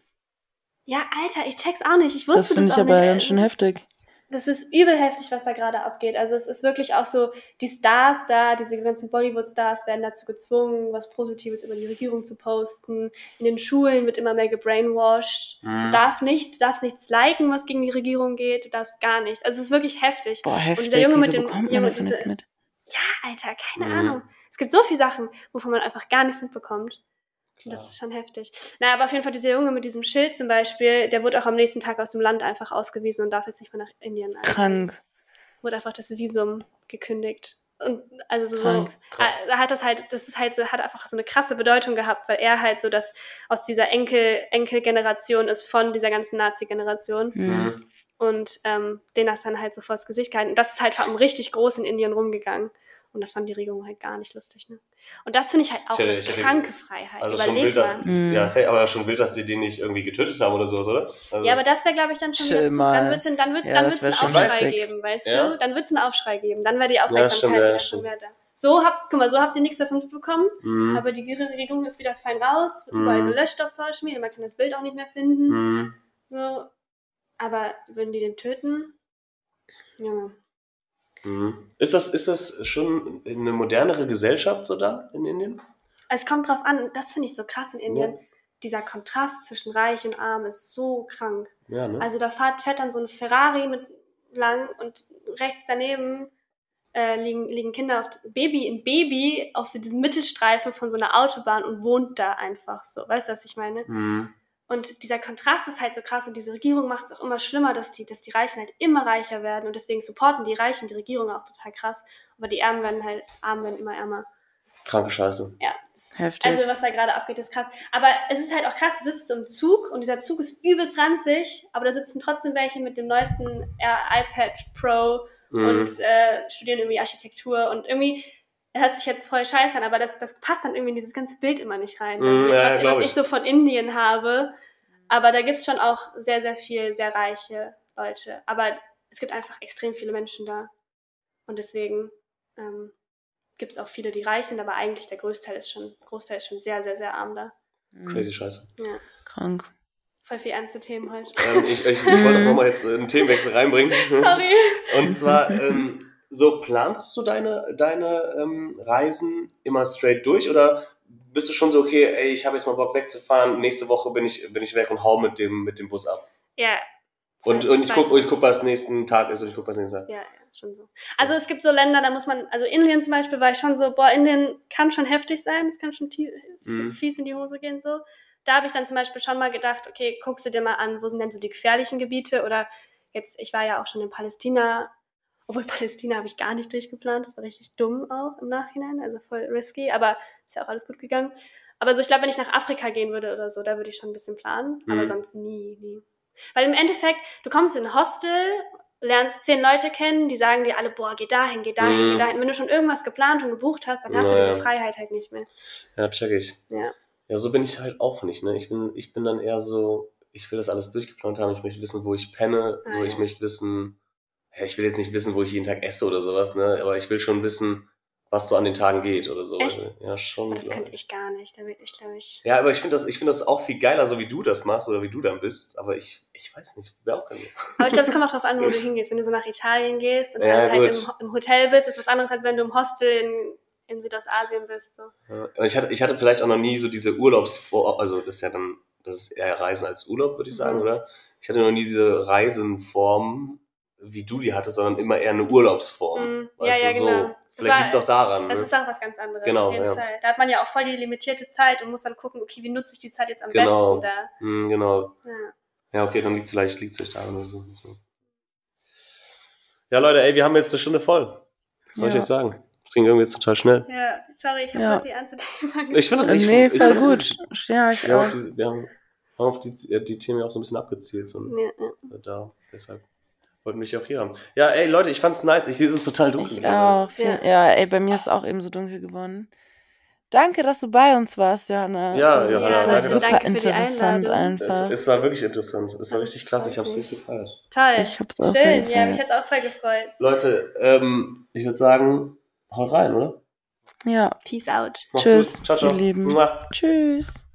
Ja, Alter, ich check's auch nicht. Ich Das wusste finde das, ich auch aber nicht. ganz schön heftig. Das ist übel heftig, was da gerade abgeht. Also es ist wirklich auch so, die Stars da, diese ganzen Bollywood-Stars werden dazu gezwungen, was Positives über die Regierung zu posten. In den Schulen wird immer mehr gebrainwashed. Mhm. Du darfst nicht, darfst nichts liken, was gegen die Regierung geht. Du darfst gar nichts. Also es ist wirklich heftig. Boah, heftig. dieser Junge Wieso mit dem- man Junge, diese- mit? Ja, Alter, keine Mhm. Ahnung. Es gibt so viele Sachen, wovon man einfach gar nichts mitbekommt. Das ist schon heftig. Na, aber auf jeden Fall dieser Junge mit diesem Schild zum Beispiel, der wurde auch am nächsten Tag aus dem Land einfach ausgewiesen und darf jetzt nicht mehr nach Indien. einreisen. Krank. Wurde einfach das Visum gekündigt. Und also so, Krank. Krass. da hat das halt, das ist halt so, hat einfach so eine krasse Bedeutung gehabt, weil er halt so das aus dieser Enkel, Enkelgeneration ist von dieser ganzen Nazi-Generation Mhm. Mhm. und ähm, den das dann halt so vors Gesicht gehalten. Und das ist halt vor allem richtig groß in Indien rumgegangen. Und das fand die Regierung halt gar nicht lustig. Ne? Und das finde ich halt auch Ich hätte- eine ich hätte- kranke Freiheit. Also schon Überleg wild, dass, mal. Mhm. ja, aber schon wild, dass sie den nicht irgendwie getötet haben oder sowas, oder? Also, Ja, aber das wäre, glaube ich, dann schon Chill mal. dann wird es dann wird's, Ja, dann wird's einen Aufschrei heftig. geben, weißt Ja. du? Dann wird es einen Aufschrei geben. Dann wäre die Aufmerksamkeit ja, schon mehr da. So habt, guck mal, so habt ihr nichts davon mitbekommen, Mhm. aber die Regierung ist wieder fein raus, wird Mhm. überall gelöscht auf Social Media, man kann das Bild auch nicht mehr finden. Mhm. So. Aber würden die den töten? Ja. Mhm. Ist, das, ist das schon eine modernere Gesellschaft so da in Indien? Es kommt drauf an, das finde ich so krass in Indien. Ja. Dieser Kontrast zwischen Reich und Arm ist so krank. Ja, ne? Also da fährt, fährt dann so ein Ferrari mit lang und rechts daneben äh, liegen, liegen Kinder auf Baby, ein Baby auf so diesem Mittelstreifen von so einer Autobahn und wohnt da einfach so. Weißt du, was ich meine? mhm. Und dieser Kontrast ist halt so krass und diese Regierung macht es auch immer schlimmer, dass die, dass die Reichen halt immer reicher werden und deswegen supporten die Reichen die Regierung auch total krass. Aber die Armen werden halt, Armen werden immer ärmer. Kranke Scheiße. Ja. das- Heftig. Also was da gerade abgeht, ist krass. Aber es ist halt auch krass, du sitzt so im Zug und dieser Zug ist übelst ranzig, aber da sitzen trotzdem welche mit dem neuesten iPad Pro Mhm. und äh, studieren irgendwie Architektur und irgendwie das hört sich jetzt voll scheiße an, aber das, das passt dann irgendwie in dieses ganze Bild immer nicht rein. Mhm, ja, was, was ich. ich so von Indien habe. Aber da gibt es schon auch sehr, sehr viel, sehr reiche Leute. Aber es gibt einfach extrem viele Menschen da. Und deswegen ähm, gibt es auch viele, die reich sind, aber eigentlich der Großteil ist schon, Großteil ist schon sehr, sehr, sehr arm da. Mhm. Crazy Scheiße. Ja. Krank. Voll viel ernste Themen heute. Ähm, ich, ich, ich wollte auch nochmal jetzt einen Themenwechsel reinbringen. Sorry. Und zwar, ähm, so planst du deine, deine ähm, Reisen immer straight durch oder bist du schon so, okay, ey, ich habe jetzt mal Bock wegzufahren, nächste Woche bin ich, bin ich weg und hau mit dem, mit dem Bus ab. Ja. Und, und ich zwei- guck, ich guck, was nächsten Tag ist und ich guck, was nächsten Tag. Ja, ja, schon so. Also es gibt so Länder, da muss man, also Indien zum Beispiel war ich schon so, boah, Indien kann schon heftig sein, es kann schon Mhm. fies in die Hose gehen so. Da habe ich dann zum Beispiel schon mal gedacht, okay, guckst du dir mal an, wo sind denn so die gefährlichen Gebiete oder jetzt, ich war ja auch schon in Palästina, obwohl Palästina habe ich gar nicht durchgeplant, das war richtig dumm auch im Nachhinein, also voll risky, aber ist ja auch alles gut gegangen. Aber so, ich glaube, wenn ich nach Afrika gehen würde oder so, da würde ich schon ein bisschen planen, aber Mhm. sonst nie, nie. Weil im Endeffekt, du kommst in ein Hostel, lernst zehn Leute kennen, die sagen dir alle, boah, geh dahin, geh dahin, Mhm. geh dahin. Wenn du schon irgendwas geplant und gebucht hast, dann hast du Naja. diese Freiheit halt nicht mehr. Ja, check ich. Ja. Ja, so bin ich halt auch nicht. Ne? Ich, bin, ich bin dann eher so, ich will das alles durchgeplant haben. Ich möchte wissen, wo ich penne. Ah, so, ich ja. möchte wissen, ich will jetzt nicht wissen, wo ich jeden Tag esse oder sowas, ne? aber ich will schon wissen, was so an den Tagen geht oder so. Echt? Ja, schon. Aber das könnte ich gar nicht. Da ich, glaube ich. Ja, aber ich finde das, ich finde das auch viel geiler, so wie du das machst oder wie du dann bist. Aber ich, ich weiß nicht, wäre auch gerne. Aber ich glaube, es kommt auch darauf an, wo du hingehst. Wenn du so nach Italien gehst und Ja, dann halt gut. im, im Hotel bist, ist was anderes, als wenn du im Hostel in in Südostasien bist. So. Ja, ich, hatte, ich hatte vielleicht auch noch nie so diese Urlaubsvor... Also das ist ja dann... Das ist eher Reisen als Urlaub, würde ich sagen, Mhm. oder? Ich hatte noch nie diese Reisenform, wie du die hattest, sondern immer eher eine Urlaubsform. Mhm. Ja, Weißt ja, du, genau. so. Das Vielleicht liegt es auch daran. Das ne? ist auch was ganz anderes, Genau, auf jeden ja. Fall. Da hat man ja auch voll die limitierte Zeit und muss dann gucken, okay, wie nutze ich die Zeit jetzt am Genau. besten da. Hm, genau. Ja. Ja, okay, dann liegt es vielleicht, liegt's vielleicht daran. Oder so. So. Ja, Leute, ey, wir haben jetzt eine Stunde voll. Was soll ich euch sagen? Das ging irgendwie jetzt total schnell. ja, sorry, ich habe Ja. die ernste Thema Ich finde das Äh, nicht nee, ich voll gut. Ja, ich Wir haben auch. auf die, wir haben, haben auf die, äh, die Themen auch so ein bisschen abgezielt. So, Ja, ja. da, deshalb wollten dich auch hier haben. Ja, ey, Leute, ich fand's nice. Ich, hier ist es total dunkel. Ich auch. Viel, ja. ey, bei mir ist es auch eben so dunkel geworden. Danke, dass du bei uns warst, Johanna. Ja, Es war- Johanna, es war danke, dass- super interessant Einladung. Es, einfach. es war wirklich interessant. Es war Das richtig klasse. Ich hab's mich. richtig gefeiert. Toll. Ich hab's auch sehr Schön, ja, mich hat's auch voll gefreut. Leute, ähm, ich würde sagen, haut rein, oder? Ja, Peace out. Macht's Tschüss, gut. Ciao, ciao. ihr Lieben. Mua. tschüss.